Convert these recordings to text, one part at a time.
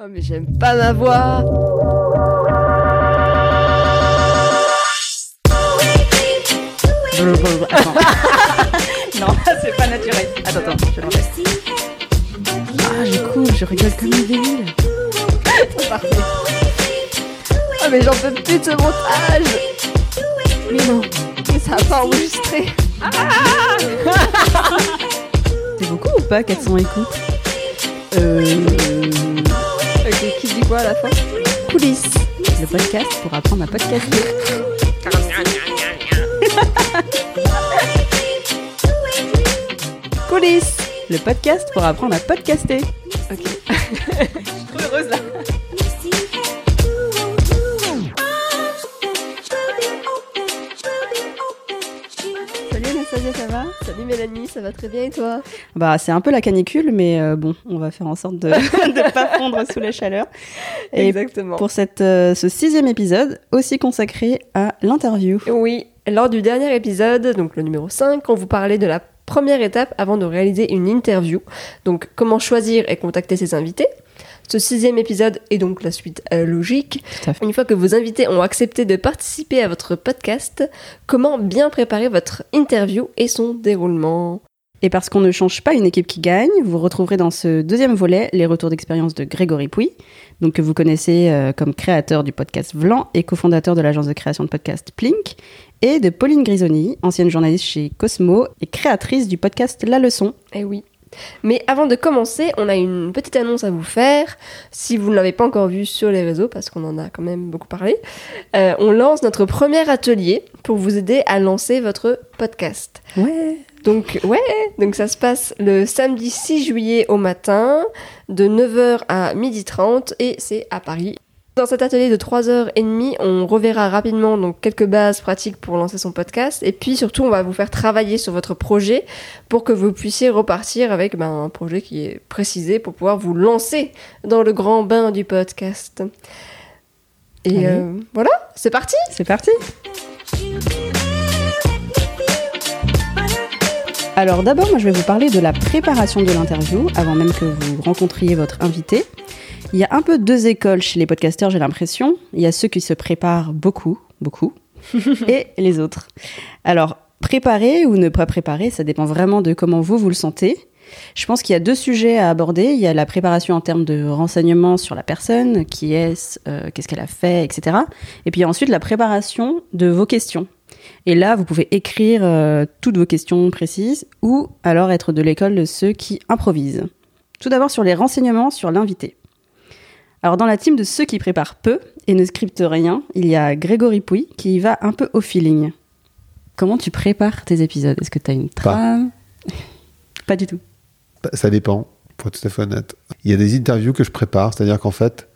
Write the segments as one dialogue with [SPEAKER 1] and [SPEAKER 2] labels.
[SPEAKER 1] Oh mais j'aime pas ma voix
[SPEAKER 2] Attends. non, c'est pas naturel. Attends, attends, je l'enlève. Ah, du coup, je rigole comme une débile.
[SPEAKER 1] Parfait. Oh mais j'en peux plus de ce montage
[SPEAKER 2] Mais non.
[SPEAKER 1] Mais ça a pas enregistré
[SPEAKER 2] C'est beaucoup ou pas 400 écoutes?
[SPEAKER 1] Euh... Quoi à la fin
[SPEAKER 2] Coulisses. Le podcast pour apprendre à podcaster. Coulisses. Le podcast pour apprendre à podcaster. Ça va
[SPEAKER 1] très bien et toi
[SPEAKER 2] Bah, c'est un peu la canicule, mais euh, bon, on va faire en sorte de ne pas fondre sous la chaleur. Et
[SPEAKER 1] Exactement.
[SPEAKER 2] pour cette, euh, ce sixième épisode, aussi consacré à l'interview.
[SPEAKER 1] Oui, lors du dernier épisode, donc le numéro 5, on vous parlait de la première étape avant de réaliser une interview. Donc comment choisir et contacter ses invités. Ce sixième épisode est donc la suite euh, logique. Une fois que vos invités ont accepté de participer à votre podcast, comment bien préparer votre interview et son déroulement?
[SPEAKER 2] Et parce qu'on ne change pas une équipe qui gagne, vous retrouverez dans ce deuxième volet les retours d'expérience de Grégory Pouy, donc que vous connaissez euh, comme créateur du podcast Vlan et cofondateur de l'agence de création de podcast Plink, et de Pauline Grisoni, ancienne journaliste chez Cosmo et créatrice du podcast La Leçon.
[SPEAKER 1] Eh oui. Mais avant de commencer, on a une petite annonce à vous faire. Si vous ne l'avez pas encore vu sur les réseaux, parce qu'on en a quand même beaucoup parlé, euh, on lance notre premier atelier pour vous aider à lancer votre podcast.
[SPEAKER 2] Ouais.
[SPEAKER 1] Donc ouais, donc ça se passe le samedi 6 juillet au matin, de 9h à 12h30 et c'est à Paris. Dans cet atelier de 3h30, on reverra rapidement donc quelques bases pratiques pour lancer son podcast et puis surtout on va vous faire travailler sur votre projet pour que vous puissiez repartir avec ben, un projet qui est précisé pour pouvoir vous lancer dans le grand bain du podcast. Et euh, voilà, c'est parti
[SPEAKER 2] C'est parti Alors d'abord, moi je vais vous parler de la préparation de l'interview avant même que vous rencontriez votre invité. Il y a un peu deux écoles chez les podcasteurs, j'ai l'impression. Il y a ceux qui se préparent beaucoup, beaucoup, et les autres. Alors, préparer ou ne pas préparer, ça dépend vraiment de comment vous, vous le sentez. Je pense qu'il y a deux sujets à aborder. Il y a la préparation en termes de renseignements sur la personne, qui est-ce, euh, qu'est-ce qu'elle a fait, etc. Et puis ensuite la préparation de vos questions. Et là, vous pouvez écrire euh, toutes vos questions précises ou alors être de l'école de ceux qui improvisent. Tout d'abord sur les renseignements sur l'invité. Alors dans la team de ceux qui préparent peu et ne scriptent rien, il y a Grégory Pouy qui y va un peu au feeling. Comment tu prépares tes épisodes? Est-ce que tu as une trame? Pas du tout.
[SPEAKER 3] Bah, Ça dépend, pour être tout à fait honnête. Il y a des interviews que je prépare, c'est-à-dire qu'en fait,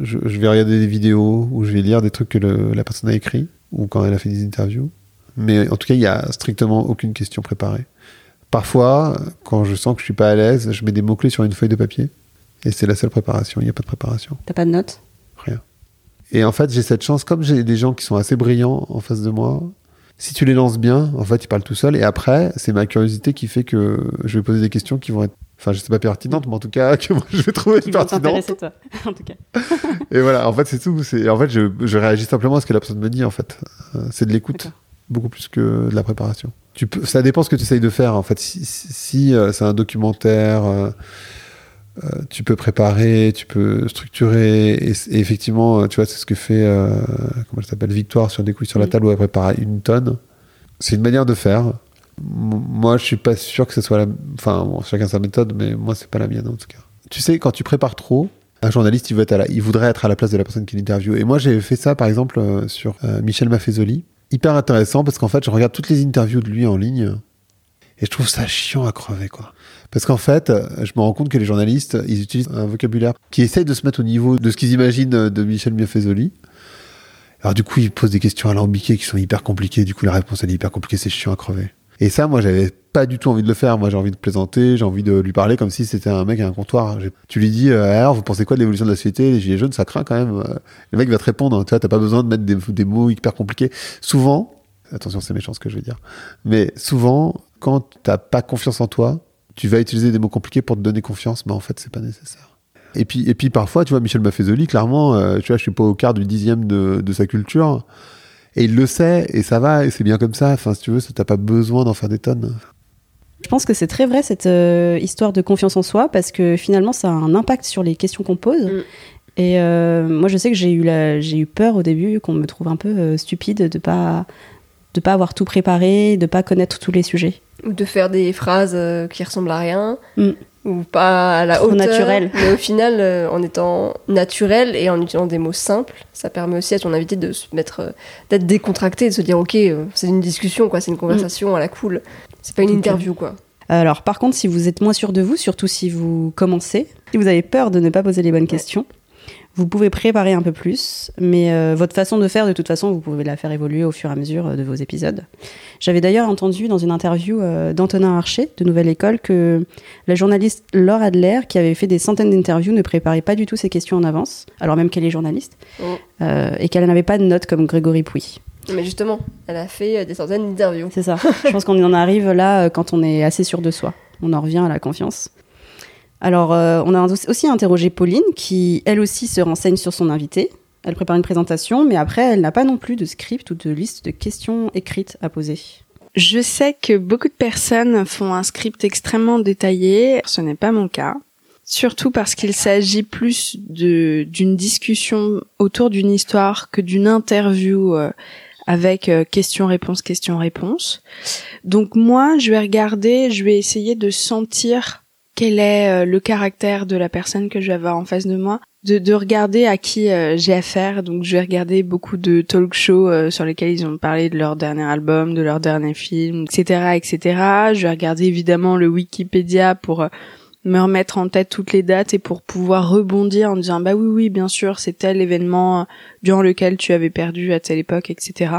[SPEAKER 3] je, je vais regarder des vidéos ou je vais lire des trucs que le- la personne a écrit ou quand elle a fait des interviews. Mais en tout cas, il y a strictement aucune question préparée. Parfois, quand je sens que je suis pas à l'aise, je mets des mots-clés sur une feuille de papier et c'est la seule préparation. Il n'y a pas de préparation,
[SPEAKER 2] T'as pas de notes?
[SPEAKER 3] Rien. Et en fait, j'ai cette chance, comme j'ai des gens qui sont assez brillants en face de moi, si tu les lances bien, en fait, ils parlent tout seuls. Et après, c'est ma curiosité qui fait que je vais poser des questions qui vont être, enfin, je sais pas pertinentes, mais en tout cas, que moi, je vais trouver
[SPEAKER 2] qui
[SPEAKER 3] pertinentes.
[SPEAKER 2] toi, en tout cas.
[SPEAKER 3] Et voilà, en fait, c'est tout. C'est, en fait, je, je réagis simplement à ce que la personne me dit, en fait. Euh, c'est de l'écoute, beaucoup plus que de la préparation. Tu peux, ça dépend ce que tu essayes de faire, en fait. Si, si- si, euh, c'est un documentaire, euh, tu peux préparer, tu peux structurer. Et, effectivement, euh, tu vois, c'est ce que fait, euh, comment elle s'appelle, Victoire sur des couilles sur la
[SPEAKER 2] Oui.
[SPEAKER 3] table où elle prépare une tonne. C'est une manière de faire. M- Moi, je suis pas sûr que ce soit la. Enfin, bon, chacun sa méthode, mais moi, c'est pas la mienne en tout cas. Tu sais, quand tu prépares trop, un journaliste, il, veut être à la- il voudrait être à la place de la personne qui l'interviewe. Et moi, j'ai fait ça, par exemple, euh, sur euh, Michel Maffezoli. Hyper intéressant parce qu'en fait, je regarde toutes les interviews de lui en ligne et je trouve ça chiant à crever, quoi. Parce qu'en fait, je me rends compte que les journalistes, ils utilisent un vocabulaire qui essaye de se mettre au niveau de ce qu'ils imaginent de Michel Maffezoli. Alors du coup, ils posent des questions alambiquées qui sont hyper compliquées. Du coup, la réponse, elle est hyper compliquée. C'est chiant à crever. Et ça, moi, j'avais pas du tout envie de le faire. Moi, j'ai envie de plaisanter, j'ai envie de lui parler comme si c'était un mec à un comptoir. Tu lui dis, euh, alors, vous pensez quoi de l'évolution de la société? Les gilets jaunes, ça craint quand même. Euh, Le mec va te répondre. Tu vois, t'as pas besoin de mettre des, des mots hyper compliqués. Souvent, attention, c'est méchant ce que je veux dire, mais souvent, quand t'as pas confiance en toi, tu vas utiliser des mots compliqués pour te donner confiance, mais en fait, c'est pas nécessaire. Et puis, et puis parfois, tu vois, Michel Maffezoli, clairement, euh, tu vois, je suis pas au quart du dixième de, de sa culture. Et il le sait, et ça va, et c'est bien comme ça. Enfin, si tu veux, t'as pas besoin d'en faire des tonnes.
[SPEAKER 2] Je pense que c'est très vrai cette euh, histoire de confiance en soi parce que finalement ça a un impact sur les questions qu'on pose.
[SPEAKER 1] Mm.
[SPEAKER 2] Et euh, moi je sais que j'ai eu, la- j'ai eu peur au début qu'on me trouve un peu euh, stupide de pas de pas avoir tout préparé, de pas connaître tous les sujets.
[SPEAKER 1] Ou de faire des phrases euh, qui ressemblent à rien.
[SPEAKER 2] Mm.
[SPEAKER 1] Ou pas à la
[SPEAKER 2] Trop
[SPEAKER 1] hauteur.
[SPEAKER 2] naturel.
[SPEAKER 1] Mais au final, euh, en étant naturel et en utilisant des mots simples, ça permet aussi à ton invité de se mettre, euh, d'être décontracté, de se dire ok, c'est une discussion, quoi, c'est une conversation à la cool. C'est pas une interview, quoi.
[SPEAKER 2] Alors par contre si vous êtes moins sûr de vous, surtout si vous commencez, si vous avez peur de ne pas poser les bonnes questions, vous pouvez préparer un peu plus, mais euh, votre façon de faire, de toute façon, vous pouvez la faire évoluer au fur et à mesure euh, de vos épisodes. J'avais d'ailleurs entendu dans une interview euh, d'Antonin Archer de Nouvelle École que la journaliste Laure Adler, qui avait fait des centaines d'interviews, ne préparait pas du tout ses questions en avance, alors même qu'elle est journaliste, euh, et qu'elle n'avait pas de notes comme Grégory Pouy.
[SPEAKER 1] Mais justement, elle a fait des centaines d'interviews.
[SPEAKER 2] C'est ça. Je pense qu'on en arrive là quand on est assez sûr de soi. On en revient à la confiance. Alors, euh, on a aussi interrogé Pauline, qui elle aussi se renseigne sur son invité. Elle prépare une présentation, mais après, elle n'a pas non plus de script ou de liste de questions écrites à poser.
[SPEAKER 4] Je sais que beaucoup de personnes font un script extrêmement détaillé. Ce n'est pas mon cas. Surtout parce qu'il s'agit plus d'une discussion autour d'une histoire que d'une interview euh, avec euh, question-réponse, question-réponse. Donc moi, je vais regarder, je vais essayer de sentir quel est euh, le caractère de la personne que je vais avoir en face de moi, de, de regarder à qui euh, j'ai affaire. Donc je vais regarder beaucoup de talk shows euh, sur lesquels ils ont parlé de leur dernier album, de leur dernier film, etc., etc. Je vais regarder évidemment le Wikipédia pour euh, me remettre en tête toutes les dates et pour pouvoir rebondir en disant bah oui oui bien sûr c'est tel événement euh, durant lequel tu avais perdu à telle époque, etc.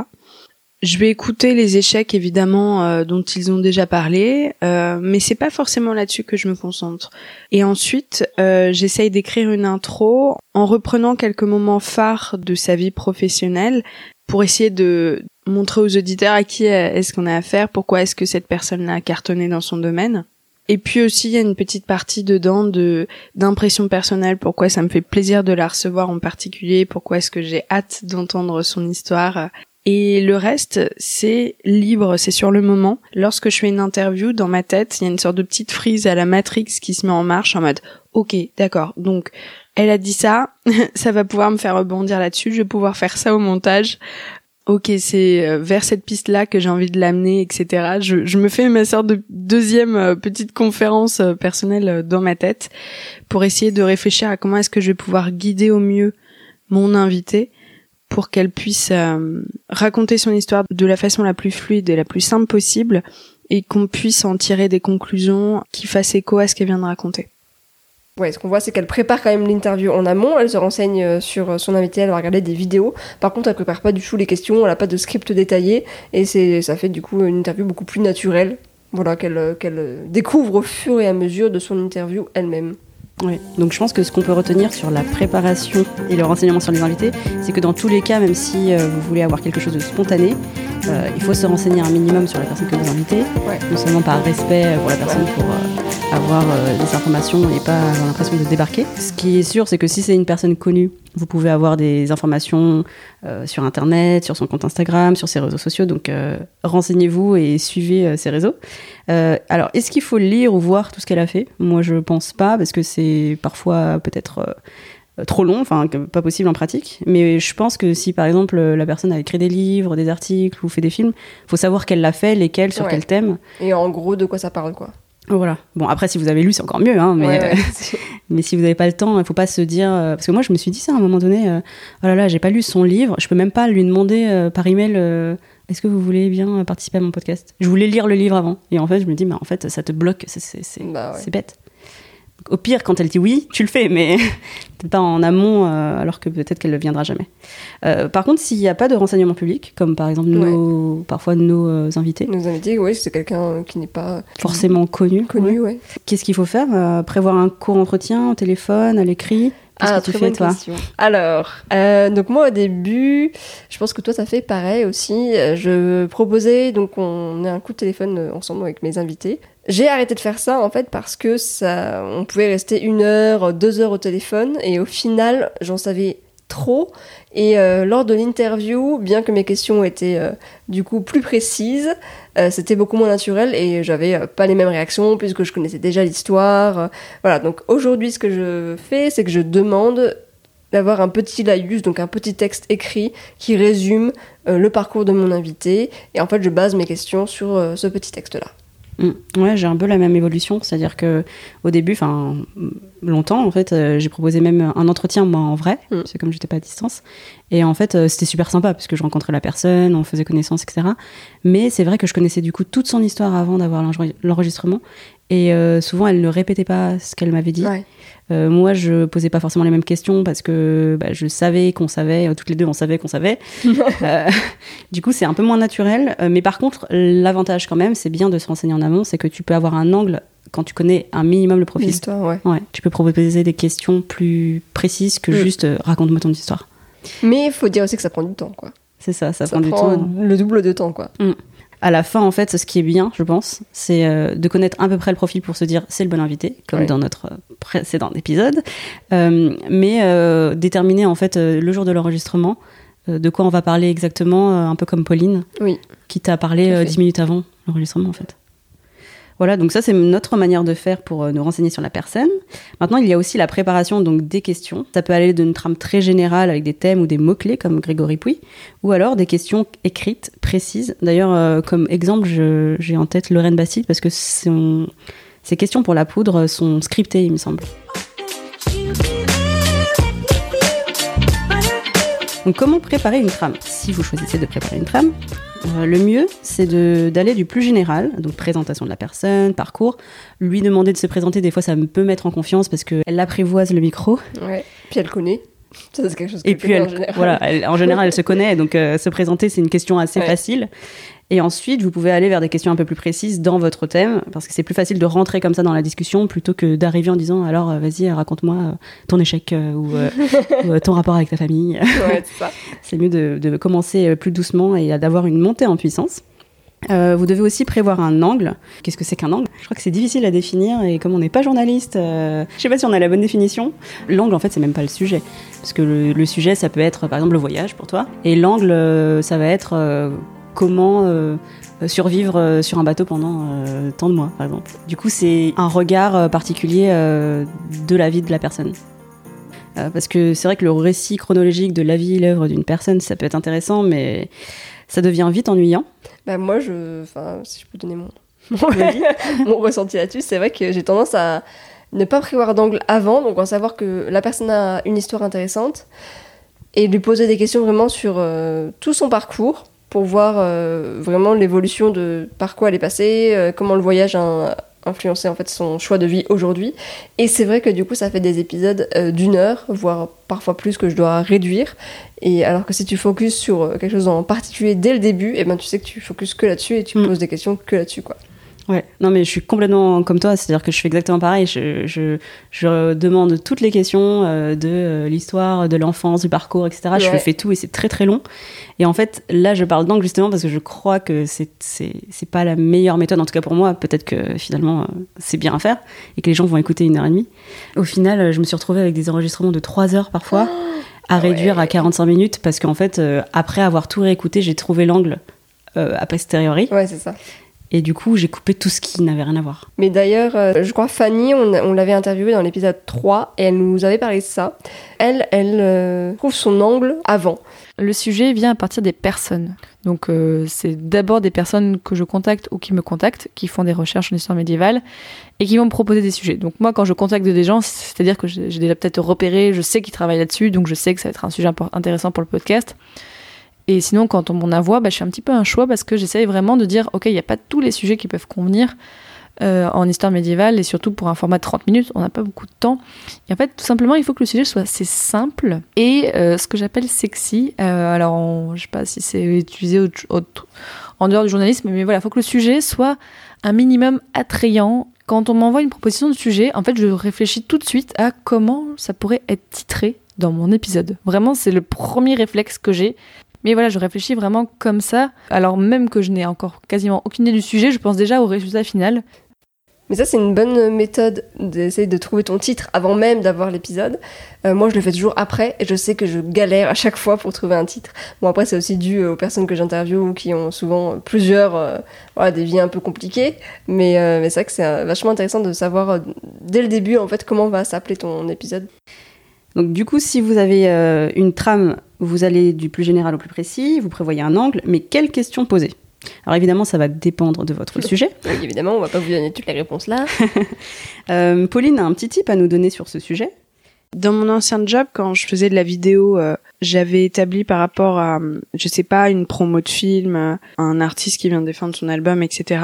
[SPEAKER 4] Je vais écouter les échecs évidemment euh, dont ils ont déjà parlé, euh, mais c'est pas forcément là-dessus que je me concentre. Et ensuite, euh, j'essaye d'écrire une intro en reprenant quelques moments phares de sa vie professionnelle pour essayer de montrer aux auditeurs à qui est-ce qu'on a affaire, pourquoi est-ce que cette personne a cartonné dans son domaine. Et puis aussi, il y a une petite partie dedans de d'impression personnelle, pourquoi ça me fait plaisir de la recevoir en particulier, pourquoi est-ce que j'ai hâte d'entendre son histoire. Et le reste, c'est libre, c'est sur le moment. Lorsque je fais une interview, dans ma tête, il y a une sorte de petite frise à la Matrix qui se met en marche en mode, ok, d'accord, donc elle a dit ça, ça va pouvoir me faire rebondir là-dessus, je vais pouvoir faire ça au montage. Ok, c'est euh, vers cette piste-là que j'ai envie de l'amener, etc. Je, me fais ma sorte de deuxième euh, petite conférence euh, personnelle dans ma tête pour essayer de réfléchir à comment est-ce que je vais pouvoir guider au mieux mon invité pour qu'elle puisse euh, raconter son histoire de la façon la plus fluide et la plus simple possible et qu'on puisse en tirer des conclusions qui fassent écho à ce qu'elle vient de raconter.
[SPEAKER 1] Ouais, ce qu'on voit, c'est qu'elle prépare quand même l'interview en amont. Elle se renseigne euh, sur euh, son invité, elle va regarder des vidéos. Par contre, elle prépare pas du tout les questions, elle a pas de script détaillé. Et c'est, ça fait du coup une interview beaucoup plus naturelle. Voilà, qu'elle, découvre au fur et à mesure de son interview elle-même.
[SPEAKER 2] Oui. Donc je pense que ce qu'on peut retenir sur la préparation et le renseignement sur les invités, c'est que dans tous les cas, même si euh, vous voulez avoir quelque chose de spontané, euh, il faut se renseigner un minimum sur la personne que vous invitez,
[SPEAKER 1] Ouais.
[SPEAKER 2] non seulement par respect pour la personne, pour euh, avoir euh, des informations et pas avoir l'impression de débarquer. Ce qui est sûr, c'est que si c'est une personne connue, vous pouvez avoir des informations euh, sur Internet, sur son compte Instagram, sur ses réseaux sociaux. Donc euh, renseignez-vous et suivez euh, ses réseaux. Alors, est-ce qu'il faut lire ou voir tout ce qu'elle a fait? Moi, je pense pas, parce que c'est parfois peut-être trop long, enfin pas possible en pratique. Mais je pense que si par exemple la personne a écrit des livres, des articles ou fait des films, faut savoir qu'elle l'a fait, lesquels, sur
[SPEAKER 1] Ouais.
[SPEAKER 2] quel thème.
[SPEAKER 1] Et en gros, de quoi ça parle, quoi?
[SPEAKER 2] Voilà. Bon, après, si vous avez lu, c'est encore mieux, hein, mais,
[SPEAKER 1] Ouais, ouais.
[SPEAKER 2] mais si vous n'avez pas le temps, il faut pas se dire. euh, parce que moi, je me suis dit ça à un moment donné. euh, oh là là, j'ai pas lu son livre. Je peux même pas lui demander euh, par email. Est-ce que vous voulez bien participer à mon podcast? Je voulais lire le livre avant. Et en fait, je me dis, mais en fait, ça te bloque. C'est
[SPEAKER 1] Bah ouais.
[SPEAKER 2] bête. Au pire, quand elle dit oui, tu le fais, mais peut-être pas en amont, euh, alors que peut-être qu'elle ne viendra jamais. Euh, par contre, s'il n'y a pas de renseignements publics, comme par exemple nos, parfois nos euh, invités,
[SPEAKER 1] Nos invités, oui, c'est quelqu'un qui n'est pas
[SPEAKER 2] forcément
[SPEAKER 1] connu, ouais.
[SPEAKER 2] Qu'est-ce qu'il faut faire Prévoir un court entretien au téléphone, à l'écrit? Qu'est-ce
[SPEAKER 1] Ah,
[SPEAKER 2] que tu
[SPEAKER 1] très
[SPEAKER 2] fais,
[SPEAKER 1] bonne
[SPEAKER 2] toi?
[SPEAKER 1] question. Alors, euh, donc moi au début, je pense que toi ça fait pareil aussi. Je proposais, donc on a un coup de téléphone ensemble avec mes invités. J'ai arrêté de faire ça en fait parce que ça, on pouvait rester une heure, deux heures au téléphone et au final, j'en savais trop. Et euh, lors de l'interview, bien que mes questions étaient euh, du coup plus précises, euh, c'était beaucoup moins naturel et j'avais pas les mêmes réactions puisque je connaissais déjà l'histoire. voilà, donc aujourd'hui, ce que je fais, c'est que je demande d'avoir un petit laïus, donc un petit texte écrit qui résume le parcours de mon invité. Et en fait, je base mes questions sur ce petit texte-là.
[SPEAKER 2] Mm. Ouais, j'ai un peu la même évolution, c'est-à-dire que au début, enfin longtemps en fait, euh, j'ai proposé même un entretien moi en vrai,
[SPEAKER 1] Mm.
[SPEAKER 2] c'est comme j'étais pas à distance, et en fait euh, c'était super sympa parce que je rencontrais la personne, on faisait connaissance, etc. Mais c'est vrai que je connaissais du coup toute son histoire avant d'avoir l'enre- l'enregistrement, et euh, souvent elle ne répétait pas ce qu'elle m'avait dit.
[SPEAKER 1] Ouais.
[SPEAKER 2] Euh, moi, je posais pas forcément les mêmes questions parce que bah, je savais qu'on savait, euh, toutes les deux, on savait qu'on savait. Euh, du coup, c'est un peu moins naturel. Mais par contre, l'avantage quand même, c'est bien de se renseigner en amont, c'est que tu peux avoir un angle quand tu connais un minimum le profil.
[SPEAKER 1] L'histoire, ouais.
[SPEAKER 2] Ouais, tu peux proposer des questions plus précises que
[SPEAKER 1] Mm.
[SPEAKER 2] juste raconte-moi ton histoire.
[SPEAKER 1] Mais il faut dire aussi que ça prend du temps, quoi.
[SPEAKER 2] C'est ça, ça,
[SPEAKER 1] Ça,
[SPEAKER 2] prend, du temps.
[SPEAKER 1] le double de temps, quoi.
[SPEAKER 2] À la fin, en fait, ce qui est bien, je pense, c'est euh, de connaître à peu près le profil pour se dire c'est le bon invité, comme
[SPEAKER 1] Ouais.
[SPEAKER 2] dans notre euh, précédent épisode. Euh, mais euh, déterminer, en fait, euh, le jour de l'enregistrement, euh, de quoi on va parler exactement, euh, un peu comme Pauline,
[SPEAKER 1] Oui.
[SPEAKER 2] qui t'a parlé dix minutes avant l'enregistrement, en fait. Voilà, donc ça c'est notre manière de faire pour euh, nous renseigner sur la personne. Maintenant, il y a aussi la préparation donc des questions. Ça peut aller d'une trame très générale avec des thèmes ou des mots-clés comme Grégory Pouy, ou alors des questions écrites, précises. D'ailleurs, euh, comme exemple, j'ai en tête Lorraine Bastide parce que ses questions pour la poudre sont scriptées, il me semble. Donc comment préparer une trame? Si vous choisissez de préparer une trame, euh, le mieux c'est d'aller du plus général, donc présentation de la personne, parcours, lui demander de se présenter, des fois ça me peut mettre en confiance parce qu'elle apprivoise le micro,
[SPEAKER 1] Ouais. Puis elle connaît. Ça, c'est quelque chose
[SPEAKER 2] et
[SPEAKER 1] qu'elle
[SPEAKER 2] puis elle,
[SPEAKER 1] en général.
[SPEAKER 2] voilà, elle- en général elle se connaît, donc euh, se présenter c'est une question assez
[SPEAKER 1] Ouais.
[SPEAKER 2] facile. Et ensuite, vous pouvez aller vers des questions un peu plus précises dans votre thème, parce que c'est plus facile de rentrer comme ça dans la discussion plutôt que d'arriver en disant alors euh, vas-y raconte-moi euh, ton échec euh, ou, ou, ton rapport avec ta famille.
[SPEAKER 1] Ouais, c'est
[SPEAKER 2] mieux de, de commencer plus doucement et d'avoir une montée en puissance. Euh, vous devez aussi prévoir un angle. Qu'est-ce que c'est qu'un angle? Je crois que c'est difficile à définir et comme on n'est pas journaliste, euh, je sais pas si on a la bonne définition. L'angle, en fait, c'est même pas le sujet. Parce que le, le sujet, ça peut être par exemple le voyage pour toi. Et l'angle, euh, ça va être comment euh, survivre euh, sur un bateau pendant euh, tant de mois, par exemple. Du coup, c'est un regard euh, particulier euh, de la vie de la personne. Euh, parce que c'est vrai que le récit chronologique de la vie et l'œuvre d'une personne, ça peut être intéressant, mais ça devient vite ennuyant.
[SPEAKER 1] Bah, moi, je. Enfin, si je peux donner mon. mon ressenti là-dessus, c'est vrai que j'ai tendance à ne pas prévoir d'angle avant, donc en savoir que la personne a une histoire intéressante, et lui poser des questions vraiment sur euh, tout son parcours pour voir euh, vraiment l'évolution de par quoi elle est passée, euh, comment le voyage a influencé en fait son choix de vie aujourd'hui. Et c'est vrai que du coup, ça fait des épisodes euh, d'une heure, voire parfois plus que je dois réduire. Et alors que si tu focuses sur quelque chose en particulier dès le début, et ben tu sais que tu focuses que là-dessus et tu
[SPEAKER 2] Mm.
[SPEAKER 1] poses des questions que là-dessus quoi.
[SPEAKER 2] Ouais, non mais je suis complètement comme toi, c'est-à-dire que je fais exactement pareil. Je, je, je demande toutes les questions euh, de euh, l'histoire, de l'enfance, du parcours, etc. Je fais tout et c'est très très long. Et en fait, là, je parle d'angle justement parce que je crois que c'est c'est pas la meilleure méthode, en tout cas pour moi. Peut-être que finalement euh, c'est bien à faire et que les gens vont écouter une heure et demie. Au final, je me suis retrouvée avec des enregistrements de trois heures parfois, à réduire
[SPEAKER 1] ouais.
[SPEAKER 2] à 45 minutes parce qu'en fait, après avoir tout réécouté, j'ai trouvé l'angle a posteriori.
[SPEAKER 1] Ouais, c'est ça.
[SPEAKER 2] Et du coup, j'ai coupé tout ce qui n'avait rien à voir.
[SPEAKER 1] Mais d'ailleurs, euh, je crois Fanny, on, on l'avait interviewée dans l'épisode 3 et elle nous avait parlé de ça. Elle, elle euh, trouve son angle avant.
[SPEAKER 5] Le sujet vient à partir des personnes. Donc euh, c'est d'abord des personnes que je contacte ou qui me contactent, qui font des recherches en histoire médiévale et qui vont me proposer des sujets. Donc moi quand je contacte des gens, c'est-à-dire que j'ai déjà peut-être repéré, je sais qu'ils travaillent là-dessus, donc je sais que ça va être un sujet intéressant pour le podcast. Et sinon quand on m'en bah, je fais un petit peu un choix parce que j'essaye vraiment de dire, ok, il n'y a pas tous les sujets qui peuvent convenir euh, en histoire médiévale et surtout pour un format de 30 minutes, on n'a pas beaucoup de temps. Et en fait, tout simplement, il faut que le sujet soit assez simple et euh, ce que j'appelle sexy. Euh, alors, on- je sais pas si c'est utilisé en dehors du journalisme, mais voilà, il faut que le sujet soit un minimum attrayant. Quand on m'envoie une proposition de sujet, en fait, je réfléchis tout de suite à comment ça pourrait être titré dans mon épisode. Vraiment, c'est le premier réflexe que j'ai. Mais voilà, je réfléchis vraiment comme ça. Alors même que je n'ai encore quasiment aucune idée du sujet, je pense déjà au résultat final.
[SPEAKER 1] Mais ça, c'est une bonne méthode d'essayer de trouver ton titre avant même d'avoir l'épisode. Euh, moi, je le fais toujours après et je sais que je galère à chaque fois pour trouver un titre. Bon, après, c'est aussi dû aux personnes que j'interviewe qui ont souvent plusieurs, euh, voilà, des vies un peu compliquées. Mais, euh, mais c'est vrai que c'est euh, vachement intéressant de savoir euh, dès le début, en fait, comment va s'appeler ton épisode.
[SPEAKER 2] Donc du coup, si vous avez euh, une trame, vous allez du plus général au plus précis, vous prévoyez un angle, mais quelles questions poser? Alors évidemment, ça va dépendre de votre sujet.
[SPEAKER 1] Oui, évidemment, on va pas vous donner toutes les réponses là.
[SPEAKER 2] Euh, Pauline a un petit tip à nous donner sur ce sujet?
[SPEAKER 4] Dans mon ancien job, quand je faisais de la vidéo, euh, j'avais établi par rapport à, euh, je sais pas, une promo de film, un artiste qui vient de défendre son album, etc.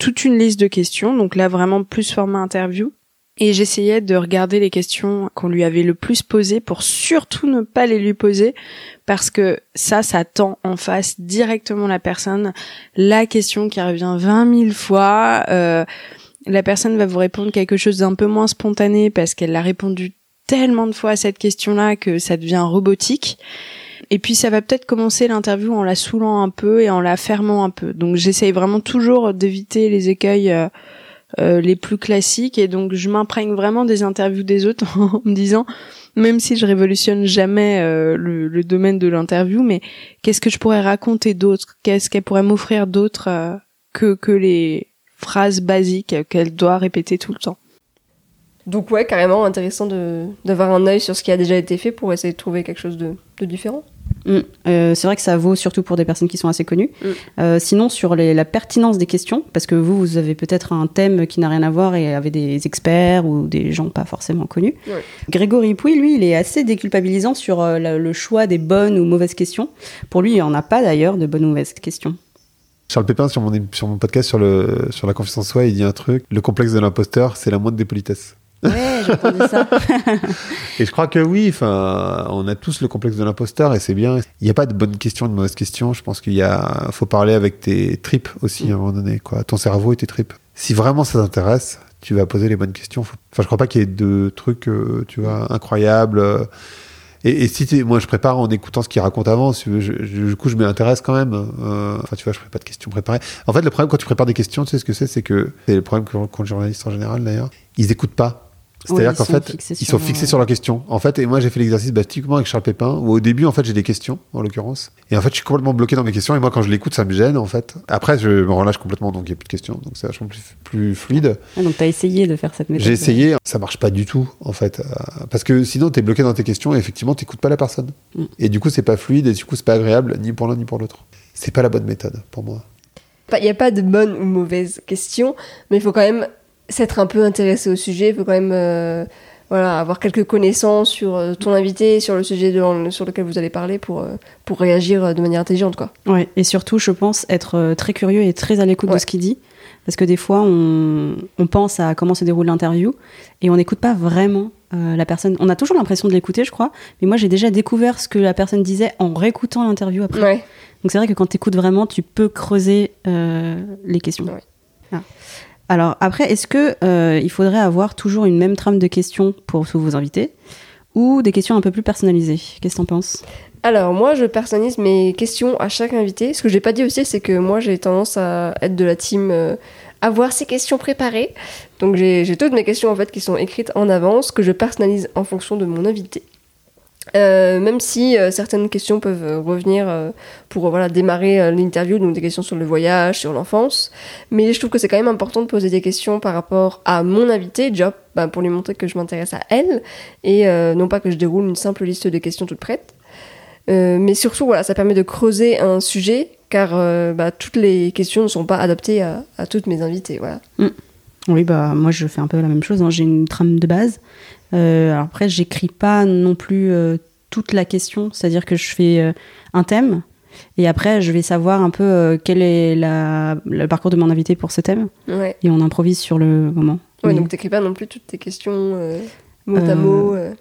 [SPEAKER 4] Toute une liste de questions. Donc là, vraiment plus format interview. Et j'essayais de regarder les questions qu'on lui avait le plus posées pour surtout ne pas les lui poser parce que ça, ça tend en face directement la personne. La question qui revient 20 000 fois, euh, la personne va vous répondre quelque chose d'un peu moins spontané parce qu'elle l'a répondu tellement de fois à cette question-là que ça devient robotique. Et puis ça va peut-être commencer l'interview en la saoulant un peu et en la fermant un peu. Donc j'essaye vraiment toujours d'éviter les écueils euh, euh, les plus classiques. Et donc je m'imprègne vraiment des interviews des autres en me disant même si je révolutionne jamais euh, le, le domaine de l'interview mais qu'est-ce que je pourrais raconter d'autre? Qu'est-ce qu'elle pourrait m'offrir d'autre euh, que que les phrases basiques qu'elle doit répéter tout le temps?
[SPEAKER 1] Donc ouais, carrément intéressant de d'avoir un œil sur ce qui a déjà été fait pour essayer de trouver quelque chose de, de différent.
[SPEAKER 2] Mm. Euh, c'est vrai que ça vaut surtout pour des personnes qui sont assez connues.
[SPEAKER 1] Mm.
[SPEAKER 2] Euh, sinon, sur les- la pertinence des questions, parce que vous, vous avez peut-être un thème qui n'a rien à voir et avec des experts ou des gens pas forcément connus. Grégory Pouy, lui, il est assez déculpabilisant sur euh, la- le choix des bonnes ou mauvaises questions. Pour lui, il n'y en a pas d'ailleurs de bonnes ou mauvaises questions.
[SPEAKER 3] Charles Pépin, sur mon, sur mon podcast sur, le, sur la confiance en soi, il dit un truc le complexe de l'imposteur, c'est la moindre des politesses.
[SPEAKER 2] Ouais, ça.
[SPEAKER 3] Et je crois que oui, enfin, on a tous le complexe de l'imposteur et c'est bien. Il n'y a pas de bonnes questions, de mauvaises questions. Je pense qu'il y a, faut parler avec tes tripes aussi à un moment donné, quoi. Ton cerveau et tes tripes. Si vraiment ça t'intéresse, tu vas poser les bonnes questions. Enfin, je crois pas qu'il y ait de trucs, euh, tu vois, incroyables. euh. Et, et si t'es- moi je prépare en écoutant ce qu'il raconte avant, je- je- du coup je m'intéresse quand même. euh, Enfin, tu vois, je fais pas de questions préparées. En fait, le problème quand tu prépares des questions, tu sais ce que c'est, c'est que c'est le problème que qu'ont les journalistes en général d'ailleurs, ils écoutent pas. C'est-à-dire qu'en fait, ils sont fixés
[SPEAKER 2] euh,
[SPEAKER 3] sur leurs questions. En fait, et moi j'ai fait l'exercice bah, typiquement avec Charles Pépin, où au début en fait j'ai des questions en l'occurrence, et en fait je suis complètement bloqué dans mes questions, et moi quand je l'écoute ça me gêne en fait. Après je me relâche complètement, donc il n'y a plus de questions, donc c'est vachement plus, plus fluide.
[SPEAKER 2] Ah, donc, tu as essayé de faire cette méthode.
[SPEAKER 3] J'ai essayé, ça marche pas du tout en fait, euh, parce que sinon t'es bloqué dans tes questions et effectivement t'écoutes pas la personne,
[SPEAKER 2] Mm.
[SPEAKER 3] et du coup c'est pas fluide et du coup c'est pas agréable ni pour l'un ni pour l'autre. C'est pas la bonne méthode pour moi.
[SPEAKER 1] Il n'y a pas de bonne ou mauvaise question, mais il faut quand même s'être un peu intéressé au sujet, il faut quand même euh, voilà, avoir quelques connaissances sur euh, ton invité, sur le sujet de- sur lequel vous allez parler pour, euh, pour réagir de manière intelligente. Quoi.
[SPEAKER 2] Ouais, et surtout, je pense être très curieux et très à l'écoute
[SPEAKER 1] Ouais.
[SPEAKER 2] de ce qu'il dit. Parce que des fois, on, on pense à comment se déroule l'interview et on n'écoute pas vraiment la personne. On a toujours l'impression de l'écouter, je crois, mais moi j'ai déjà découvert ce que la personne disait en réécoutant l'interview après.
[SPEAKER 1] Ouais.
[SPEAKER 2] Donc c'est vrai que quand tu écoutes vraiment, tu peux creuser les questions. Ah. Alors après, est-ce que euh, il faudrait avoir toujours une même trame de questions pour tous vos invités ou des questions un peu plus personnalisées? Qu'est-ce que t'en penses?
[SPEAKER 1] Alors moi, je personnalise mes questions à chaque invité. Ce que j'ai pas dit aussi, c'est que moi, j'ai tendance à être de la team euh, avoir ses questions préparées. Donc j'ai toutes mes questions en fait qui sont écrites en avance, que je personnalise en fonction de mon invité. Euh, même si euh, certaines questions peuvent euh, revenir pour voilà, démarrer l'interview, donc des questions sur le voyage, sur l'enfance. Mais je trouve que c'est quand même important de poser des questions par rapport à mon invité, job, bah, pour lui montrer que je m'intéresse à elle, et non pas que je déroule une simple liste de questions toutes prêtes. Mais surtout, voilà, ça permet de creuser un sujet, car bah, toutes les questions ne sont pas adaptées à, toutes mes invités. Voilà.
[SPEAKER 2] Oui, bah moi je fais un peu la même chose. hein. J'ai une trame de base. Euh, alors après, j'écris pas non plus euh, toute la question, c'est-à-dire que je fais euh, un thème et après je vais savoir un peu euh, quel est la, le parcours de mon invité pour ce thème
[SPEAKER 1] Ouais.
[SPEAKER 2] et on improvise sur le moment.
[SPEAKER 1] Ouais,
[SPEAKER 2] Mais-
[SPEAKER 1] donc t'écris pas non plus toutes tes questions euh, mot à
[SPEAKER 2] Euh,
[SPEAKER 1] mot. euh.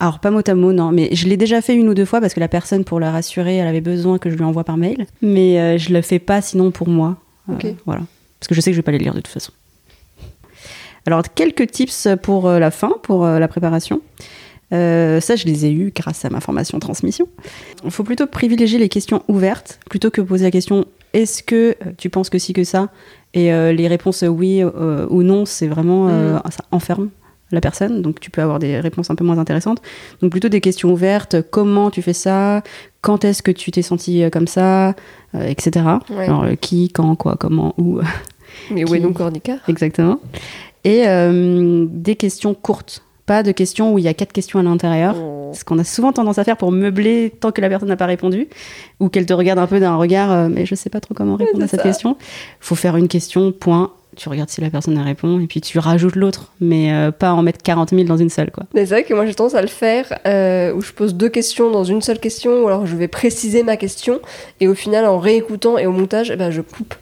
[SPEAKER 2] Alors pas mot à mot, non, mais je l'ai déjà fait une ou deux fois parce que la personne, pour la rassurer, elle avait besoin que je lui envoie par mail, mais euh, je le fais pas sinon pour moi. Euh,
[SPEAKER 1] Ok.
[SPEAKER 2] voilà, parce que je sais que je vais pas les lire de toute façon. Alors quelques tips pour euh, la fin, pour euh, la préparation. Euh, ça, je les ai eus grâce à ma formation transmission. Il faut plutôt privilégier les questions ouvertes plutôt que poser la question est-ce que tu penses que si que ça? Et euh, les réponses oui euh, ou non, c'est vraiment
[SPEAKER 1] Mm.
[SPEAKER 2] ça enferme la personne, donc tu peux avoir des réponses un peu moins intéressantes. Donc plutôt des questions ouvertes. Comment tu fais ça? Quand est-ce que tu t'es senti comme ça? Etc.
[SPEAKER 1] Ouais.
[SPEAKER 2] Alors qui, quand, quoi, comment, où?
[SPEAKER 1] Mais où est donc Cornica
[SPEAKER 2] Exactement. Et euh, des questions courtes. Pas de questions où il y a quatre questions à l'intérieur.
[SPEAKER 1] Oh.
[SPEAKER 2] Ce qu'on a souvent tendance à faire pour meubler tant que la personne n'a pas répondu, ou qu'elle te regarde un peu d'un regard, euh, mais je sais pas trop comment répondre à cette
[SPEAKER 1] ça.
[SPEAKER 2] question. faut faire une question, point. Tu regardes si la personne elle répond, et puis tu rajoutes l'autre, mais euh, pas en mettre 40 000 dans une seule, quoi.
[SPEAKER 1] Mais c'est vrai que moi j'ai tendance à le faire euh, où je pose deux questions dans une seule question ou alors je vais préciser ma question et au final en réécoutant et au montage eh ben, je coupe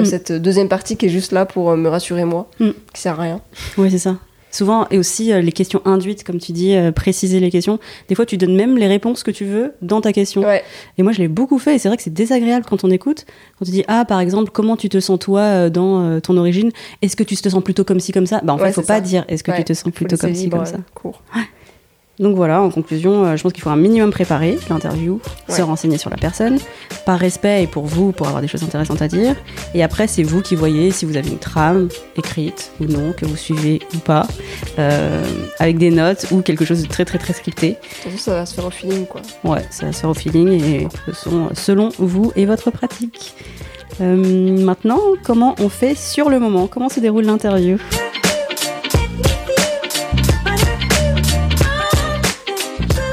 [SPEAKER 2] Mm.
[SPEAKER 1] cette deuxième partie qui est juste là pour euh, me rassurer moi
[SPEAKER 2] Mm.
[SPEAKER 1] qui sert à rien.
[SPEAKER 2] Oui, c'est ça. Souvent, et aussi euh, les questions induites, comme tu dis, euh, préciser les questions. Des fois, tu donnes même les réponses que tu veux dans ta question.
[SPEAKER 1] Ouais.
[SPEAKER 2] Et moi, je l'ai beaucoup fait, et c'est vrai que c'est désagréable quand on écoute. Quand tu dis, ah, par exemple, comment tu te sens toi euh, dans euh, ton origine? Est-ce que tu te sens plutôt comme ci, comme ça? Bah, en
[SPEAKER 1] Ouais,
[SPEAKER 2] fait, faut
[SPEAKER 1] c'est
[SPEAKER 2] pas dire, est-ce que
[SPEAKER 1] Ouais,
[SPEAKER 2] tu te sens
[SPEAKER 1] Faut
[SPEAKER 2] plutôt comme ci,
[SPEAKER 1] libre,
[SPEAKER 2] comme ça?
[SPEAKER 1] euh, court.
[SPEAKER 2] Donc voilà, en conclusion, euh, je pense qu'il faut un minimum préparer l'interview, se renseigner sur la personne, par respect et pour vous, pour avoir des choses intéressantes à dire. Et après, c'est vous qui voyez si vous avez une trame écrite ou non, que vous suivez ou pas, euh, avec des notes ou quelque chose de très très très scripté.
[SPEAKER 1] Façon, ça va se faire au feeling quoi.
[SPEAKER 2] Ouais, ça va se faire au feeling et ce sont selon vous et votre pratique. Euh, maintenant, comment on fait sur le moment? Comment se déroule l'interview?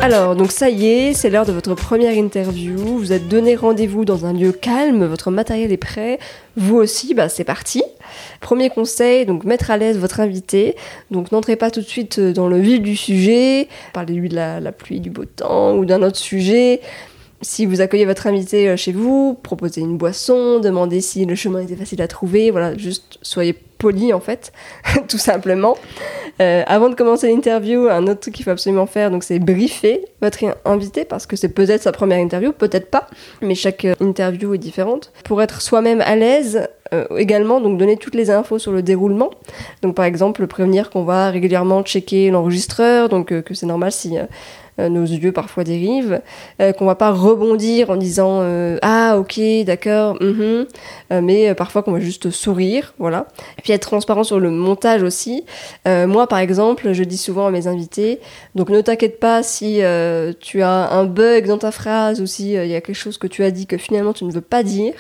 [SPEAKER 1] Alors, donc ça y est, c'est l'heure de votre première interview. Vous êtes donné rendez-vous dans un lieu calme, votre matériel est prêt. Vous aussi, bah, c'est parti. Premier conseil, donc mettre à l'aise votre invité. Donc n'entrez pas tout de suite euh, dans le vif du sujet. Parlez-lui de la, la pluie, du beau temps ou d'un autre sujet. Si vous accueillez votre invité euh, chez vous, proposez une boisson, demandez si le chemin était facile à trouver. Voilà, juste soyez poli en fait, tout simplement. Euh, avant de commencer l'interview, un autre truc qu'il faut absolument faire, donc c'est briefer votre invité parce que c'est peut-être sa première interview, peut-être pas, mais chaque euh, interview est différente. Pour être soi-même à l'aise, également, donc donner toutes les infos sur le déroulement. Donc par exemple, prévenir qu'on va régulièrement checker l'enregistreur, donc que c'est normal si nos yeux parfois dérivent, euh, qu'on va pas rebondir en disant euh, ah ok d'accord, mhm euh, mais euh, parfois qu'on va juste sourire, voilà. Et puis être transparent sur le montage aussi. Euh, moi par exemple, je dis souvent à mes invités, donc ne t'inquiète pas si euh, tu as un bug dans ta phrase ou si euh, il y a quelque chose que tu as dit que finalement tu ne veux pas dire,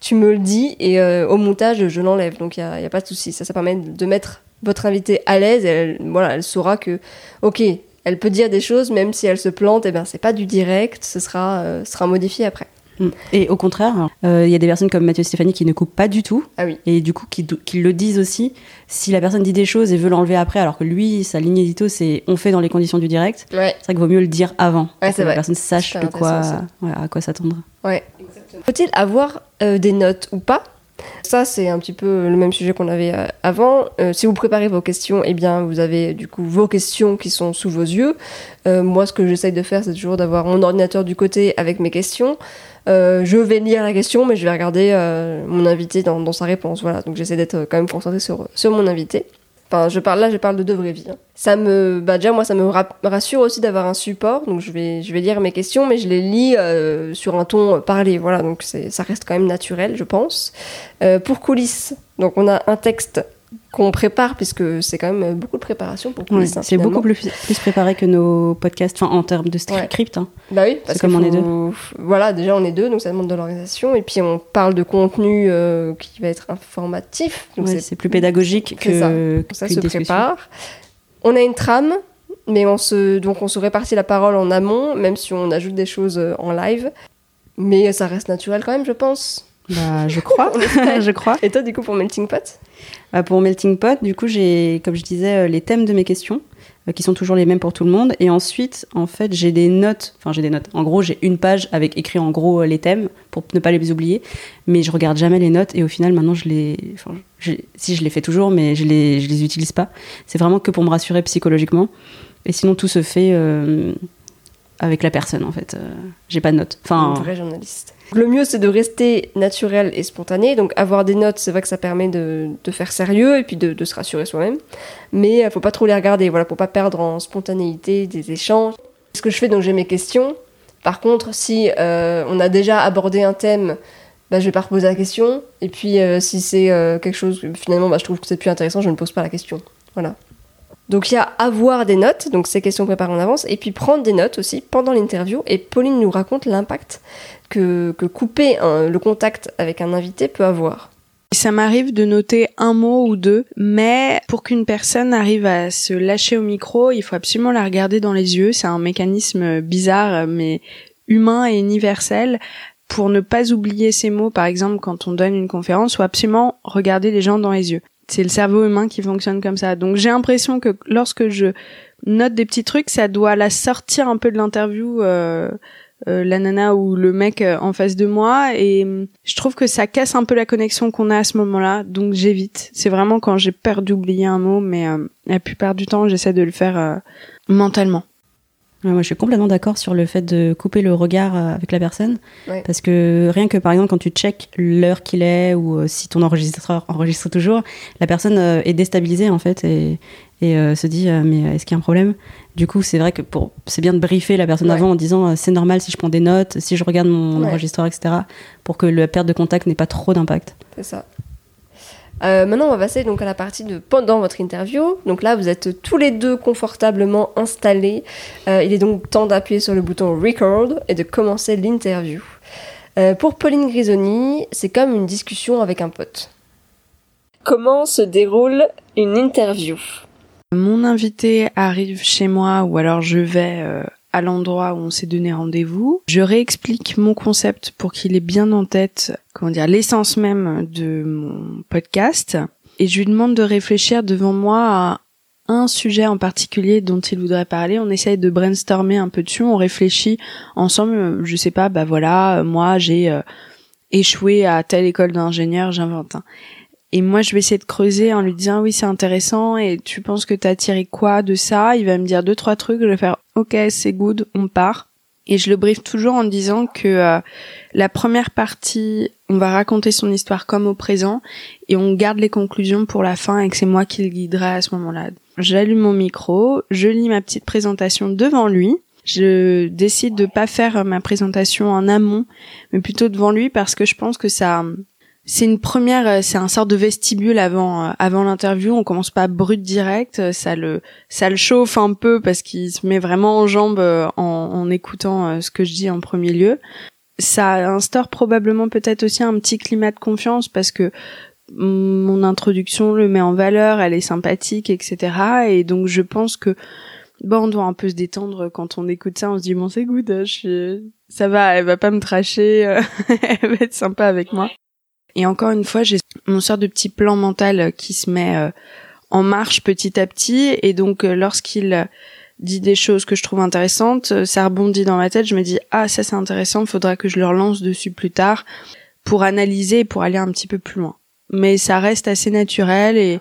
[SPEAKER 1] tu me le dis et euh, au montage je l'enlève, donc il n'y a, y a pas de souci. Ça, ça permet de mettre votre invité à l'aise elle, voilà, elle saura que ok. Elle peut dire des choses, même si elle se plante, et ben c'est pas du direct, ce sera, euh, sera modifié après.
[SPEAKER 2] Mm. Et au contraire, euh, il y a des personnes comme Mathieu et Stéphanie qui ne coupent pas du tout.
[SPEAKER 1] Ah oui.
[SPEAKER 2] Et du coup, qui, qui le disent aussi. Si la personne dit des choses et veut l'enlever après, alors que lui, sa ligne édito, c'est on fait dans les conditions du direct,
[SPEAKER 1] Ouais,
[SPEAKER 2] c'est vrai qu'il vaut mieux le dire avant.
[SPEAKER 1] Ouais,
[SPEAKER 2] pour que la personne sache de quoi, à quoi s'attendre.
[SPEAKER 1] Faut-il avoir euh, des notes ou pas? Ça, c'est un petit peu le même sujet qu'on avait euh, avant. Euh, si vous préparez vos questions, eh bien, vous avez du coup vos questions qui sont sous vos yeux. Euh, moi, ce que j'essaye de faire, c'est toujours d'avoir mon ordinateur du côté avec mes questions. Je vais lire la question, mais je vais regarder mon invité dans, sa réponse. Voilà, donc j'essaie d'être quand même concentré sur mon invité. Enfin, je parle là, je parle de de vraie vie. hein. Ça me, bah déjà moi, ça me ra- rassure aussi d'avoir un support. Donc je vais, je vais lire mes questions, mais je les lis euh, sur un ton parlé. Voilà, donc ça reste quand même naturel, je pense. Euh, pour coulisses, donc on a un texte qu'on prépare puisque c'est quand même beaucoup de préparation pour coulisses. hein,
[SPEAKER 2] c'est beaucoup plus, plus préparé que nos podcasts, enfin en termes de
[SPEAKER 1] Ouais.
[SPEAKER 2] script. hein.
[SPEAKER 1] Bah oui, parce
[SPEAKER 2] C'est comme on est
[SPEAKER 1] faut- Voilà, déjà on est deux, donc ça demande de l'organisation. Et puis on parle de contenu euh, qui va être informatif. Donc
[SPEAKER 2] Ouais,
[SPEAKER 1] c'est
[SPEAKER 2] plus pédagogique
[SPEAKER 1] ça.
[SPEAKER 2] que,
[SPEAKER 1] ça
[SPEAKER 2] qu'une
[SPEAKER 1] se prépare. On a une trame, mais on se, donc on se répartit la parole en amont, même si on ajoute des choses euh, en live. Mais ça reste naturel quand même, je pense.
[SPEAKER 2] Bah, je crois, je crois.
[SPEAKER 1] Et toi, du coup, pour Melting Pot?
[SPEAKER 2] Bah, pour Melting Pot, du coup, j'ai, comme je disais, euh, les thèmes de mes questions, euh, qui sont toujours les mêmes pour tout le monde. Et ensuite, en fait, j'ai des notes. Enfin, j'ai des notes. En gros, j'ai une page avec écrit en gros euh, les thèmes pour ne pas les oublier. Mais je regarde jamais les notes. Et au final, maintenant, je les. Enfin, si je les fais toujours, mais je les, je les utilise pas. C'est vraiment que pour me rassurer psychologiquement. Et sinon, tout se fait euh, avec la personne, en fait. Euh, j'ai pas de notes. Enfin,
[SPEAKER 1] Un vrai journaliste. Le mieux, c'est de rester naturel et spontané. Donc, avoir des notes, c'est vrai que ça permet de, de faire sérieux et puis de, se rassurer soi-même. Mais il faut pas trop les regarder, voilà, pour pas perdre en spontanéité des échanges. Ce que je fais, donc j'ai mes questions. Par contre, si euh, on a déjà abordé un thème, bah, je vais pas reposer la question. Et puis, euh, si c'est euh, quelque chose finalement, bah, je trouve que c'est plus intéressant, je ne pose pas la question. Voilà. Donc, il y a avoir des notes, donc ces questions préparées en avance, et puis prendre des notes aussi pendant l'interview. Et Pauline nous raconte l'impact que, que couper le contact avec un invité peut avoir.
[SPEAKER 4] Ça m'arrive de noter un mot ou deux, mais pour qu'une personne arrive à se lâcher au micro, il faut absolument la regarder dans les yeux. C'est un mécanisme bizarre, mais humain et universel. Pour ne pas oublier ces mots, par exemple, quand on donne une conférence, faut absolument regarder les gens dans les yeux. C'est le cerveau humain qui fonctionne comme ça. Donc j'ai l'impression que lorsque je note des petits trucs, ça doit la sortir un peu de l'interview. euh, euh, la nana ou le mec euh, en face de moi et hum, je trouve que ça casse un peu la connexion qu'on a à ce moment-là donc j'évite c'est vraiment quand j'ai peur d'oublier un mot mais euh, la plupart du temps j'essaie de le faire euh, mentalement
[SPEAKER 2] Ouais, moi, je suis complètement d'accord sur le fait de couper le regard euh, avec la personne.
[SPEAKER 1] Ouais.
[SPEAKER 2] Parce que rien que, par exemple, quand tu check l'heure qu'il est ou euh, si ton enregistreur enregistre toujours, la personne euh, est déstabilisée, en fait, et, et euh, se dit, mais est-ce qu'il y a un problème? Du coup, c'est vrai que pour, c'est bien de briefer la personne
[SPEAKER 1] Ouais.
[SPEAKER 2] avant en disant, c'est normal si je prends des notes, si je regarde mon enregistreur, etc., pour que la perte de contact n'ait pas trop d'impact.
[SPEAKER 1] C'est ça. Euh, maintenant, on va passer donc à la partie de pendant votre interview. Donc là, vous êtes tous les deux confortablement installés. Euh, il est donc temps d'appuyer sur le bouton Record et de commencer l'interview. Euh, pour Pauline Grisoni, c'est comme une discussion avec un pote. Comment se déroule une interview?
[SPEAKER 4] Mon invité arrive chez moi ou alors je vais euh, à l'endroit où on s'est donné rendez-vous. Je réexplique mon concept pour qu'il ait bien en tête, comment dire, l'essence même de mon podcast. Et je lui demande de réfléchir devant moi à un sujet en particulier dont il voudrait parler. On essaye de brainstormer un peu dessus. On réfléchit ensemble. Je sais pas, bah voilà, moi j'ai euh, échoué à telle école d'ingénieur, j'invente un. Et moi, je vais essayer de creuser en lui disant oui, c'est intéressant. Et tu penses que t'as tiré quoi de ça? Il va me dire deux trois trucs. Je vais faire ok, c'est good, on part. Et je le briefe toujours en disant que euh, la première partie, on va raconter son histoire comme au présent, et on garde les conclusions pour la fin, et que c'est moi qui le guiderai à ce moment-là. J'allume mon micro, je lis ma petite présentation devant lui. Je décide de pas faire ma présentation en amont, mais plutôt devant lui parce que je pense que ça, c'est une première, euh, c'est un sort de vestibule avant euh, avant l'interview. On commence pas brut direct, euh, ça le ça le chauffe un peu parce qu'il se met vraiment en jambe euh, en, en écoutant ce que je dis en premier lieu. Ça instaure probablement peut-être aussi un petit climat de confiance parce que mon introduction le met en valeur, elle est sympathique, etc. Et donc je pense que bon, on doit un peu se détendre quand on écoute ça. On se dit bon c'est good, je suis... ça va, elle va pas me tracher, elle va être sympa avec moi. Et encore une fois, j'ai mon sort de petit plan mental euh, qui se met euh, en marche petit à petit. Et donc, euh, lorsqu'il dit des choses que je trouve intéressantes, ça rebondit dans ma tête. Je me dis, ah, ça c'est intéressant, faudra que je le relance dessus plus tard pour analyser et pour aller un petit peu plus loin. Mais ça reste assez naturel et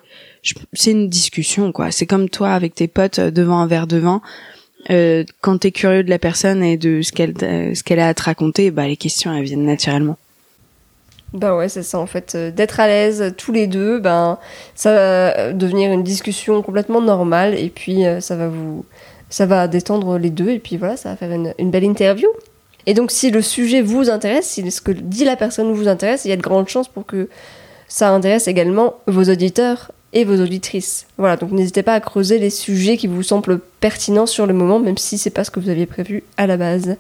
[SPEAKER 4] c'est une discussion, quoi. C'est comme toi avec tes potes devant un verre de vin. Euh, quand t'es curieux de la personne et de ce qu'elle ce qu'elle a à te raconter, bah les questions elles viennent naturellement.
[SPEAKER 1] Bah ouais, c'est ça en fait. Euh, D'être à l'aise tous les deux, ben ça va euh, devenir une discussion complètement normale et puis euh, ça va vous, ça va détendre les deux et puis voilà, ça va faire une, une belle interview. Et donc si le sujet vous intéresse, si ce que dit la personne vous intéresse, il y a de grandes chances pour que ça intéresse également vos auditeurs et vos auditrices. Voilà, donc n'hésitez pas à creuser les sujets qui vous semblent pertinents sur le moment, même si c'est pas ce que vous aviez prévu à la base.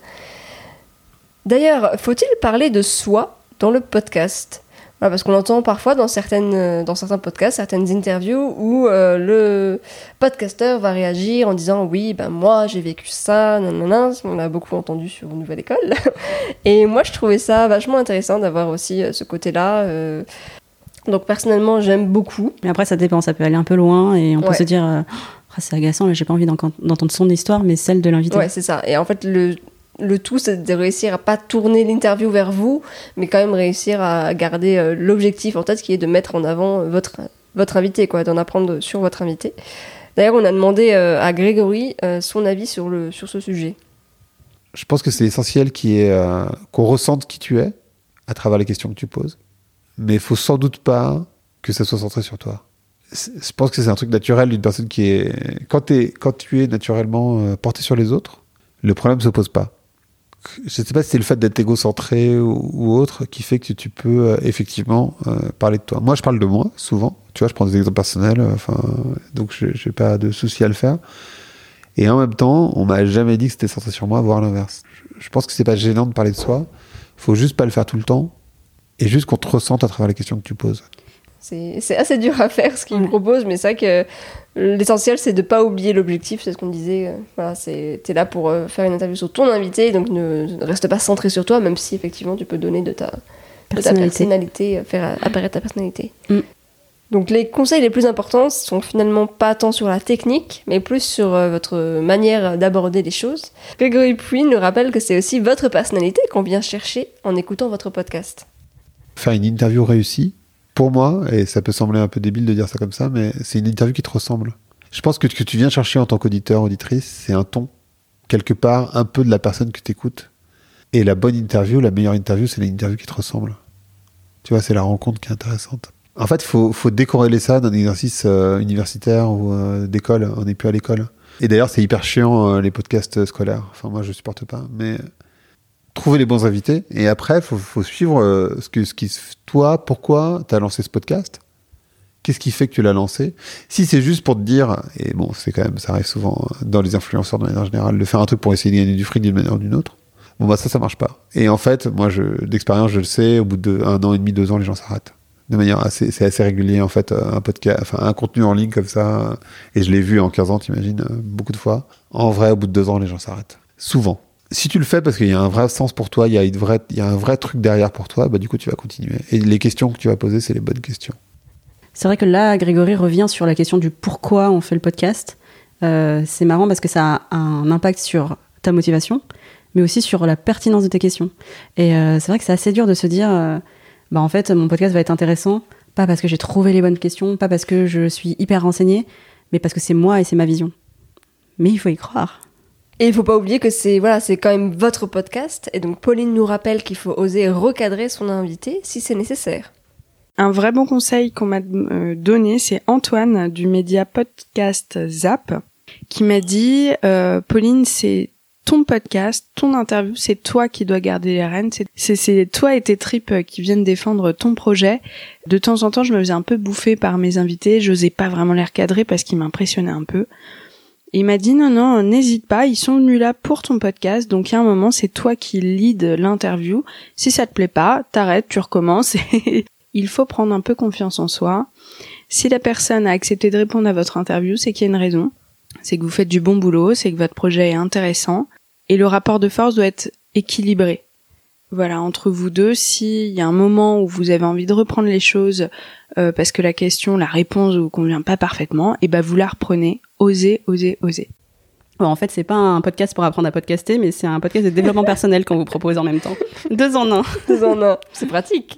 [SPEAKER 1] D'ailleurs, faut-il parler de soi dans le podcast Voilà, Parce qu'on entend parfois dans, certaines, euh, dans certains podcasts, certaines interviews où euh, le podcasteur va réagir en disant oui, ben moi j'ai vécu ça, nanana, on l'a beaucoup entendu sur Nouvelle École. Et moi je trouvais ça vachement intéressant d'avoir aussi euh, ce côté-là. euh. Donc personnellement j'aime beaucoup.
[SPEAKER 2] Mais après, ça dépend, ça peut aller un peu loin et on peut
[SPEAKER 1] Ouais.
[SPEAKER 2] se dire, euh, Ah, c'est agaçant, là, j'ai pas envie d'en- d'entendre son histoire, mais celle de l'invité.
[SPEAKER 1] Ouais, c'est ça. Et en fait, le, le tout, c'est de réussir à pas tourner l'interview vers vous, mais quand même réussir à garder euh, l'objectif en tête qui est de mettre en avant votre, votre invité, quoi, d'en apprendre sur votre invité. D'ailleurs, on a demandé euh, à Grégory euh, son avis sur, le, sur ce sujet.
[SPEAKER 3] Je pense que c'est essentiel ait, euh, qu'on ressente qui tu es à travers les questions que tu poses. Mais il faut sans doute pas que ça soit centré sur toi. Je pense que c'est un truc naturel d'une personne qui est. Quand, tu es naturellement porté sur les autres, le problème se pose pas. Je sais pas si c'est le fait d'être égocentré ou, autre qui fait que tu peux euh, effectivement euh, parler de toi. Moi, je parle de moi souvent. Tu vois, je prends des exemples personnels. euh, Enfin, donc je j'ai pas de souci à le faire. Et en même temps, on m'a jamais dit que c'était centré sur moi, voire l'inverse. Je- Je pense que c'est pas gênant de parler de soi. Faut juste pas le faire tout le temps et juste qu'on te ressente à travers les questions que tu poses.
[SPEAKER 1] C'est assez dur à faire ce qu'il me
[SPEAKER 2] Ouais.
[SPEAKER 1] propose, mais c'est vrai que l'essentiel c'est de pas oublier l'objectif, c'est ce qu'on disait. euh, Voilà, c'est t'es là pour euh, faire une interview sur ton invité, donc ne, ne reste pas centré sur toi, même si effectivement tu peux donner de ta, de ta
[SPEAKER 2] Personnalité.
[SPEAKER 1] euh, faire apparaître ta personnalité.
[SPEAKER 2] Mm.
[SPEAKER 1] Donc les conseils les plus importants sont finalement pas tant sur la technique, mais plus sur euh, votre manière d'aborder les choses. Grégory Puy nous rappelle que c'est aussi votre personnalité qu'on vient chercher en écoutant votre podcast.
[SPEAKER 3] Faire une interview réussie, pour moi, et ça peut sembler un peu débile de dire ça comme ça, mais c'est une interview qui te ressemble. Je pense que ce que tu viens chercher en tant qu'auditeur, auditrice, c'est un ton, quelque part, un peu de la personne que tu écoutes. Et la bonne interview, la meilleure interview, c'est l'interview qui te ressemble. Tu vois, c'est la rencontre qui est intéressante. En fait, il faut, faut décorréler ça d'un exercice euh, universitaire ou euh, d'école. On n'est plus à l'école. Et d'ailleurs, c'est hyper chiant, euh, les podcasts scolaires. Enfin, moi, je supporte pas. Mais trouver les bons invités. Et après, faut, faut suivre euh, ce que, ce qui, toi, pourquoi tu as lancé ce podcast? Qu'est-ce qui fait que tu l'as lancé? Si c'est juste pour te dire, et bon, c'est quand même, ça arrive souvent euh, dans les influenceurs de manière générale, de faire un truc pour essayer de gagner du fric d'une manière ou d'une autre. Bon, bah ça, ça marche pas. Et en fait, moi, je, d'expérience, je le sais, au bout d'un an et demi, deux ans, les gens s'arrêtent. De manière assez, c'est assez régulier, en fait, euh, un podcast, enfin, un contenu en ligne comme ça. Et je l'ai vu en 15 ans, t'imagines, beaucoup de fois. En vrai, au bout de deux ans, les gens s'arrêtent. Souvent. Si tu le fais parce qu'il y a un vrai sens pour toi, il y a, il y a un vrai truc derrière pour toi, bah, du coup, tu vas continuer. Et les questions que tu vas poser, c'est les bonnes questions.
[SPEAKER 2] C'est vrai que là, Grégory revient sur la question du pourquoi on fait le podcast. Euh, c'est marrant parce que ça a un impact sur ta motivation, mais aussi sur la pertinence de tes questions. Et euh, c'est vrai que c'est assez dur de se dire, euh, bah en fait, mon podcast va être intéressant, pas parce que j'ai trouvé les bonnes questions, pas parce que je suis hyper renseignée, mais parce que c'est moi et c'est ma vision. Mais il faut y croire.
[SPEAKER 1] Et il faut pas oublier que c'est voilà, c'est quand même votre podcast et donc Pauline nous rappelle qu'il faut oser recadrer son invité si c'est nécessaire.
[SPEAKER 4] Un vrai bon conseil qu'on m'a euh, donné, c'est Antoine du média podcast Zap qui m'a dit euh, Pauline, c'est ton podcast, ton interview, c'est toi qui dois garder les rênes, c'est- toi et tes tripes qui viennent défendre ton projet. De temps en temps, je me faisais un peu bouffer par mes invités, j'osais pas vraiment les recadrer parce qu'ils m'impressionnaient un peu. Et il m'a dit non non, n'hésite pas, ils sont venus là pour ton podcast, donc il y un moment, c'est toi qui lead l'interview. Si ça te plaît pas, t'arrêtes, tu recommences. il faut prendre un peu confiance en soi. Si la personne a accepté de répondre à votre interview, c'est qu'il y a une raison. C'est que vous faites du bon boulot, c'est que votre projet est intéressant. Et le rapport de force doit être équilibré. Voilà, entre vous deux, s'il y a un moment où vous avez envie de reprendre les choses euh, parce que la question, la réponse vous convient pas parfaitement, et ben vous la reprenez. Osez, osez, osez.
[SPEAKER 2] Bon, en fait, c'est pas un podcast pour apprendre à podcaster, mais c'est un podcast de développement personnel qu'on vous propose en même temps. Deux en un.
[SPEAKER 1] Deux en un, c'est pratique.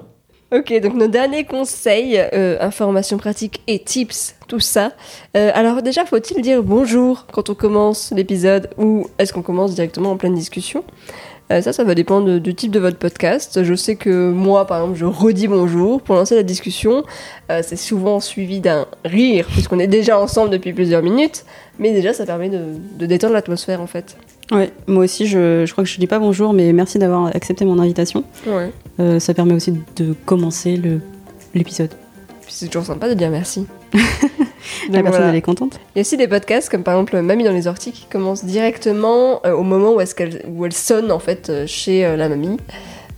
[SPEAKER 1] Ok, donc nos derniers conseils, euh, informations pratiques et tips, tout ça. Euh, alors déjà, faut-il dire bonjour quand on commence l'épisode ou est-ce qu'on commence directement en pleine discussion? Euh, Ça, ça va dépendre du type de votre podcast. Je sais que moi, par exemple, je redis bonjour pour lancer la discussion. Euh, c'est souvent suivi d'un rire puisqu'on est déjà ensemble depuis plusieurs minutes. Mais déjà, ça permet de, de détendre l'atmosphère en fait.
[SPEAKER 2] Ouais, moi aussi, je, je crois que je dis pas bonjour, mais merci d'avoir accepté mon invitation.
[SPEAKER 1] Ouais.
[SPEAKER 2] Euh, ça permet aussi de commencer le- l'épisode.
[SPEAKER 1] Puis c'est toujours sympa de dire merci.
[SPEAKER 2] La personne,
[SPEAKER 1] voilà.
[SPEAKER 2] elle est contente.
[SPEAKER 1] Il y a aussi des podcasts comme par exemple Mamie dans les orties qui commencent directement euh, au moment où, est-ce qu'elle, où elle sonne en fait euh, chez euh, la mamie.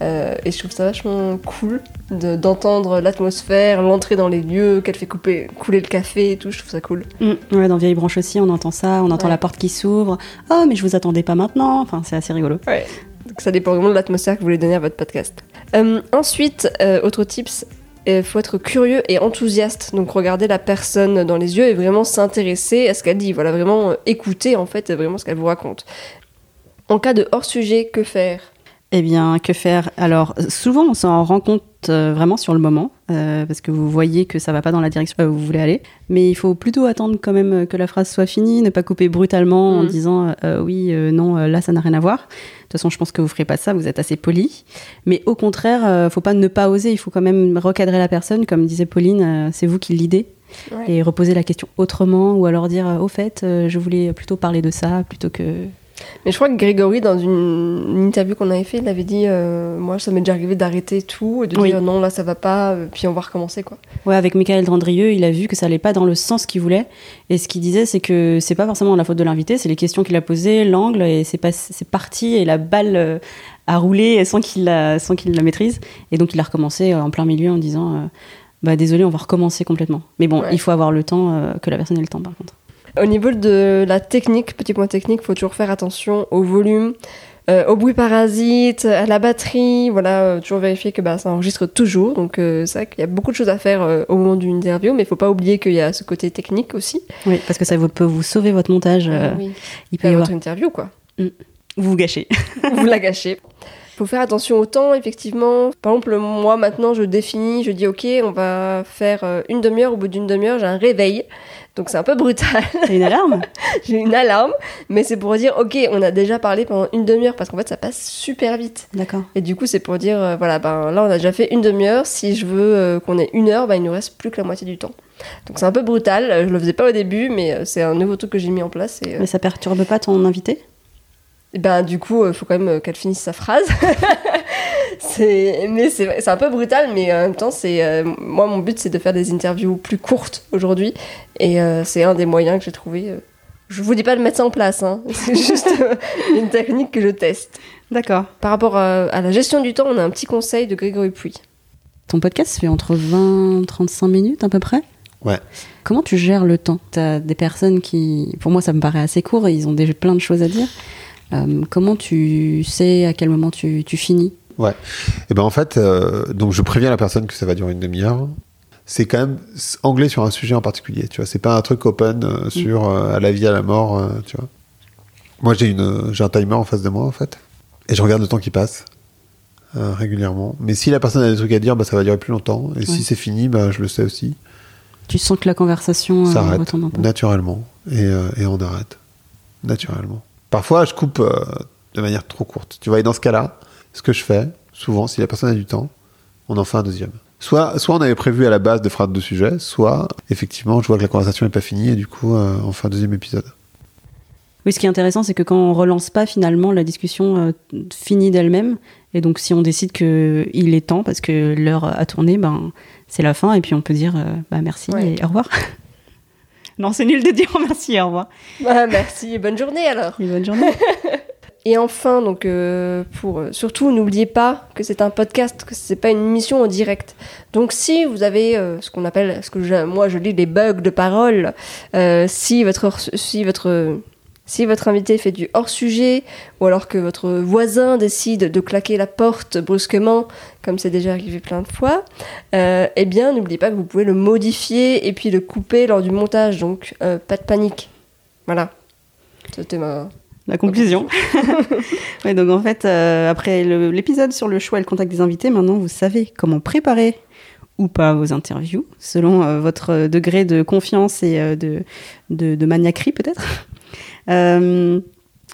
[SPEAKER 1] Euh, et je trouve ça vachement cool de- d'entendre l'atmosphère, l'entrée dans les lieux, qu'elle fait couper, couler le café et tout. Je trouve ça cool.
[SPEAKER 2] Mm, ouais, dans Vieille Branche aussi, on entend ça, on entend
[SPEAKER 1] Ouais.
[SPEAKER 2] la porte qui s'ouvre. Oh, mais je vous attendais pas maintenant. Enfin, c'est assez rigolo.
[SPEAKER 1] Donc ça dépend vraiment de l'atmosphère que vous voulez donner à votre podcast. Euh, ensuite, euh, autre tips, il faut être curieux et enthousiaste. Donc regarder la personne dans les yeux et vraiment s'intéresser à ce qu'elle dit. Voilà, vraiment euh, écouter en fait vraiment ce qu'elle vous raconte. En cas de hors-sujet, que faire?
[SPEAKER 2] Eh bien, que faire? Alors, souvent, on s'en rend compte euh, vraiment sur le moment, euh, parce que vous voyez que ça va pas dans la direction où vous voulez aller. Mais il faut plutôt attendre quand même euh, que la phrase soit finie, ne pas couper brutalement en
[SPEAKER 1] Mhm.
[SPEAKER 2] disant euh, oui, euh, non, là, ça n'a rien à voir. De toute façon, je pense que vous ferez pas ça, vous êtes assez poli. Mais au contraire, faut pas ne pas oser, il faut quand même recadrer la personne, comme disait Pauline, c'est vous qui l'idée.
[SPEAKER 1] Ouais.
[SPEAKER 2] Et reposer la question autrement, ou alors dire, au fait, je voulais plutôt parler de ça, plutôt que
[SPEAKER 1] Mais je crois que Grégory, dans une, une interview qu'on avait fait, il avait dit euh, Moi, ça m'est déjà arrivé d'arrêter tout et de
[SPEAKER 2] Oui.
[SPEAKER 1] dire non, là, ça va pas, euh, puis on va recommencer, quoi.
[SPEAKER 2] Ouais, avec Michael Drandrieux, il a vu que ça allait pas dans le sens qu'il voulait. Et ce qu'il disait, c'est que c'est pas forcément la faute de l'invité, c'est les questions qu'il a posées, l'angle, et c'est parti, et la balle euh, a roulé sans qu'il la, maîtrise. Et donc il a recommencé en plein milieu en disant, euh, bah désolé, on va recommencer complètement. Mais bon,
[SPEAKER 1] Ouais.
[SPEAKER 2] il faut avoir le temps, euh, que la personne ait le temps par contre.
[SPEAKER 1] Au niveau de la technique, petit point technique, faut toujours faire attention au volume, euh, au bruit parasite, à la batterie, voilà, euh, toujours vérifier que bah, ça enregistre toujours. Donc euh, c'est vrai qu'il y a beaucoup de choses à faire au moment d'une interview, mais il faut pas oublier qu'il y a ce côté technique aussi.
[SPEAKER 2] Oui, parce que ça vous- peut vous sauver votre montage.
[SPEAKER 1] oui.
[SPEAKER 2] il peut y
[SPEAKER 1] Faire
[SPEAKER 2] avoir.
[SPEAKER 1] votre interview, quoi.
[SPEAKER 2] Vous vous gâchez.
[SPEAKER 1] vous la gâchez. Faut faire attention au temps, effectivement. Par exemple, moi, maintenant, je définis, je dis, OK, on va faire euh, une demi-heure. Au bout d'une demi-heure, j'ai un réveil. Donc, c'est un peu brutal.
[SPEAKER 2] T'as une alarme
[SPEAKER 1] j'ai une alarme. Mais c'est pour dire, OK, on a déjà parlé pendant une demi-heure parce qu'en fait, ça passe super vite.
[SPEAKER 2] D'accord.
[SPEAKER 1] Et du coup, c'est pour dire, euh, voilà, ben là, on a déjà fait une demi-heure. Si je veux euh, qu'on ait une heure, ben, il nous reste plus que la moitié du temps. Donc, c'est un peu brutal. Je le faisais pas au début, mais c'est un nouveau truc que j'ai mis en place. Et, euh,
[SPEAKER 2] Mais ça perturbe pas ton invité?
[SPEAKER 1] Ben du coup, il faut quand même euh, qu'elle finisse sa phrase. c'est mais c'est c'est un peu brutal, mais en même temps, c'est euh, moi mon but c'est de faire des interviews plus courtes aujourd'hui, et euh, c'est un des moyens que j'ai trouvé. euh. Je vous dis pas de mettre ça en place, hein. c'est juste euh, une technique que je teste.
[SPEAKER 2] D'accord.
[SPEAKER 1] Par rapport à, à la gestion du temps, on a un petit conseil de Grégory Puy.
[SPEAKER 2] Ton podcast fait entre 20 et 35 minutes à peu près?
[SPEAKER 3] Ouais.
[SPEAKER 2] Comment tu gères le temps? T'as des personnes qui, pour moi, ça me paraît assez court, et ils ont déjà plein de choses à dire. Euh, comment tu sais à quel moment tu, tu finis?
[SPEAKER 3] Et ben en fait, euh, donc je préviens la personne que ça va durer une demi-heure. C'est quand même anglais sur un sujet en particulier, tu vois. C'est pas un truc open euh, sur euh, à la vie, à la mort, euh, tu vois. Moi, j'ai une, j'ai un timer en face de moi, en fait, et je regarde le temps qui passe régulièrement. Mais si la personne a des trucs à dire, bah, ça va durer plus longtemps. Et
[SPEAKER 2] Ouais.
[SPEAKER 3] si c'est fini, bah, je le sais aussi.
[SPEAKER 2] Tu sens que la conversation
[SPEAKER 3] Ça arrête
[SPEAKER 2] retombe un peu.
[SPEAKER 3] naturellement et, et on arrête naturellement. Parfois, je coupe euh, de manière trop courte. Tu vois, et dans ce cas-là, ce que je fais, souvent, si la personne a du temps, on en fait un deuxième. Soit, soit on avait prévu à la base de faire deux sujets, soit effectivement, je vois que la conversation n'est pas finie et du coup, euh, on fait un deuxième épisode.
[SPEAKER 2] Oui, ce qui est intéressant, c'est que quand on relance pas, finalement, la discussion euh, finit d'elle-même. Et donc, si on décide que il est temps, parce que l'heure a tourné, ben, c'est la fin, et puis on peut dire euh, bah, merci
[SPEAKER 1] Ouais.
[SPEAKER 2] et au revoir. Non, c'est nul de dire merci au revoir.
[SPEAKER 1] Ah, merci, et bonne journée alors.
[SPEAKER 2] Et bonne journée.
[SPEAKER 1] Et enfin, donc, euh, pour euh, surtout, n'oubliez pas que c'est un podcast, que c'est pas une émission en direct. Donc, si vous avez euh, ce qu'on appelle, ce que je- moi je lis les bugs de parole, si votre si votre si votre invité fait du hors sujet, ou alors que votre voisin décide de claquer la porte brusquement, comme c'est déjà arrivé plein de fois, euh, eh bien, n'oubliez pas que vous pouvez le modifier et puis le couper lors du montage. Donc, euh, pas de panique. Voilà. C'était ma
[SPEAKER 2] La conclusion. ouais, donc en fait, euh, après l'épisode sur le choix et le contact des invités, maintenant vous savez comment préparer ou pas vos interviews, selon euh, votre degré de confiance et euh, de, de, de maniaquerie peut-être. Euh,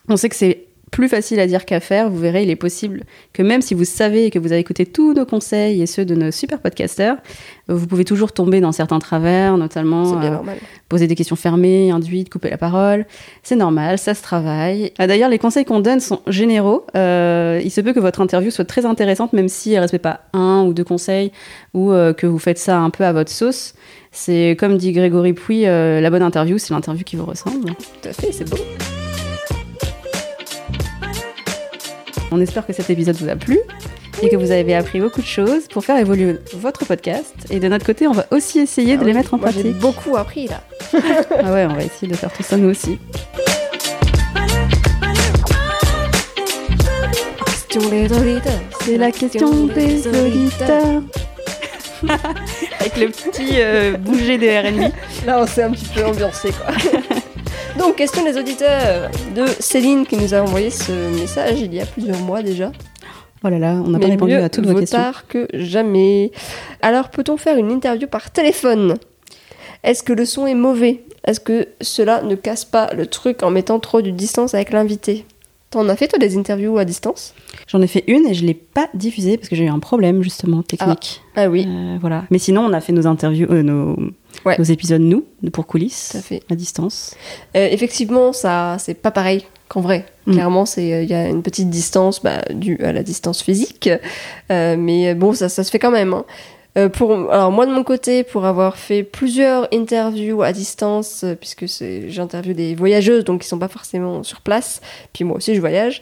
[SPEAKER 2] on sait que c'est plus facile à dire qu'à faire. Vous verrez, il est possible que même si vous savez et que vous avez écouté tous nos conseils et ceux de nos super podcasters, euh, vous pouvez toujours tomber dans certains travers, notamment euh, poser des questions fermées, induites, couper la parole. C'est normal, ça se travaille. Ah, D'ailleurs, les conseils qu'on donne sont généraux. Euh, il se peut que votre interview soit très intéressante, même si elle ne respecte pas un ou deux conseils, ou euh, que vous faites ça un peu à votre sauce. C'est comme dit Grégory Pouy, euh, la bonne interview, c'est l'interview qui vous ressemble.
[SPEAKER 1] Tout à fait, c'est beau.
[SPEAKER 2] On espère que cet épisode vous a plu et que vous avez appris beaucoup de choses pour faire évoluer votre podcast. Et de notre côté, on va aussi essayer de
[SPEAKER 1] Ah
[SPEAKER 2] les mettre en
[SPEAKER 1] moi, J'ai
[SPEAKER 2] pratique.
[SPEAKER 1] beaucoup appris là.
[SPEAKER 2] Ah ouais, on va essayer de faire tout ça nous aussi. C'est la question des auditeurs. Avec le petit euh, bouger de RB.
[SPEAKER 1] Là, on s'est un petit peu ambiancé quoi. Donc, question des auditeurs de Céline qui nous a envoyé ce message il y a plusieurs mois déjà.
[SPEAKER 2] Oh là là, on n'a pas répondu
[SPEAKER 1] mieux
[SPEAKER 2] à toutes vos
[SPEAKER 1] vaut
[SPEAKER 2] questions.
[SPEAKER 1] tard que jamais. Alors, peut-on faire une interview par téléphone? Est-ce que le son est mauvais? Est-ce que cela ne casse pas le truc en mettant trop de distance avec l'invité? T'en as fait toi des interviews à distance?
[SPEAKER 2] J'en ai fait une et je l'ai pas diffusée parce que j'ai eu un problème justement technique.
[SPEAKER 1] Ah oui,
[SPEAKER 2] Euh, voilà. Mais sinon, on a fait nos interviews, euh, nos,
[SPEAKER 1] Ouais.
[SPEAKER 2] nos épisodes nous, pour coulisses,
[SPEAKER 1] tout à fait.
[SPEAKER 2] à distance.
[SPEAKER 1] Euh, effectivement, ça, c'est pas pareil qu'en vrai.
[SPEAKER 2] Mm.
[SPEAKER 1] Clairement, c'est, il y a une petite distance bah, due à la distance physique, mais bon, ça, ça se fait quand même. hein. Euh, pour, alors moi de mon côté, pour avoir fait plusieurs interviews à distance, euh, puisque j'interviewe des voyageuses, donc qui sont pas forcément sur place, puis moi aussi je voyage.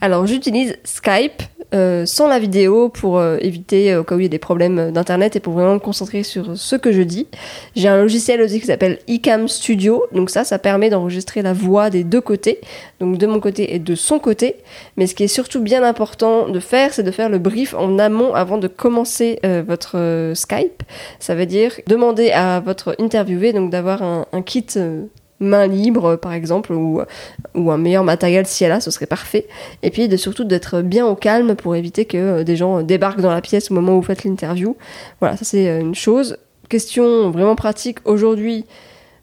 [SPEAKER 1] Alors j'utilise Skype euh, sans la vidéo pour euh, éviter euh, au cas où il y a des problèmes d'internet et pour vraiment me concentrer sur ce que je dis. J'ai un logiciel aussi qui s'appelle eCam Studio, donc ça, ça permet d'enregistrer la voix des deux côtés, donc de mon côté et de son côté. Mais ce qui est surtout bien important de faire, c'est de faire le brief en amont avant de commencer euh, votre euh, Skype. Ça veut dire demander à votre interviewé donc d'avoir un, kit euh, main libre, par exemple, ou, ou un meilleur matériel si elle a, ce serait parfait. Et puis de surtout d'être bien au calme pour éviter que euh, des gens débarquent dans la pièce au moment où vous faites l'interview. Voilà, ça c'est euh, une chose. Question vraiment pratique aujourd'hui.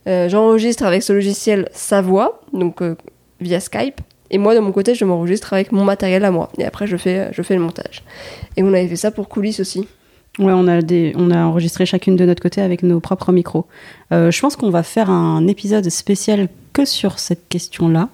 [SPEAKER 1] euh, J'enregistre avec ce logiciel sa voix, donc euh, via Skype. Et moi, de mon côté, je m'enregistre avec mon matériel à moi. Et après, je fais, je fais le montage. Et on avait fait ça pour coulisses aussi.
[SPEAKER 2] Ouais, on a, des, on a enregistré chacune de notre côté avec nos propres micros. Euh, je pense qu'on va faire un épisode spécial que sur cette question-là,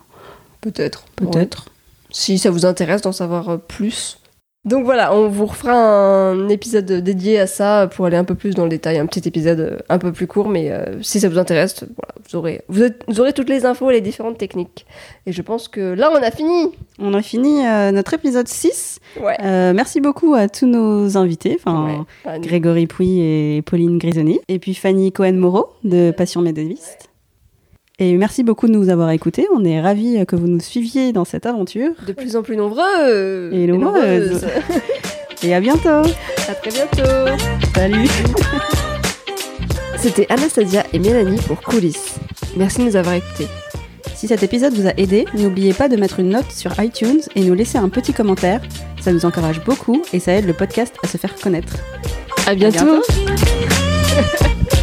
[SPEAKER 1] Peut-être.
[SPEAKER 2] peut-être.
[SPEAKER 1] Si ça vous intéresse d'en savoir euh, plus. Donc voilà, on vous refera un épisode dédié à ça pour aller un peu plus dans le détail. Un petit épisode un peu plus court, mais euh, si ça vous intéresse, voilà, vous, aurez, vous, êtes- vous aurez toutes les infos et les différentes techniques. Et je pense que là, on a fini.
[SPEAKER 2] On a fini euh, notre épisode 6.
[SPEAKER 1] Ouais.
[SPEAKER 2] Euh, merci beaucoup à tous nos invités, enfin
[SPEAKER 1] Ouais. Enfin,
[SPEAKER 2] Grégory Pouy et Pauline Grisoni, et puis Fanny Cohen-Moreau de Passion Médéviste. Et merci beaucoup de nous avoir écoutés. On est ravis que vous nous suiviez dans cette aventure.
[SPEAKER 1] de plus en plus nombreux.
[SPEAKER 2] Et nombreuses. Et à bientôt.
[SPEAKER 1] à très bientôt.
[SPEAKER 2] Salut.
[SPEAKER 1] C'était Anastasia et Mélanie pour Coulisses. Merci de nous avoir écoutés.
[SPEAKER 2] Si cet épisode vous a aidé, n'oubliez pas de mettre une note sur iTunes et nous laisser un petit commentaire. Ça nous encourage beaucoup et ça aide le podcast à se faire connaître.
[SPEAKER 1] À
[SPEAKER 2] À
[SPEAKER 1] bientôt.
[SPEAKER 2] bientôt.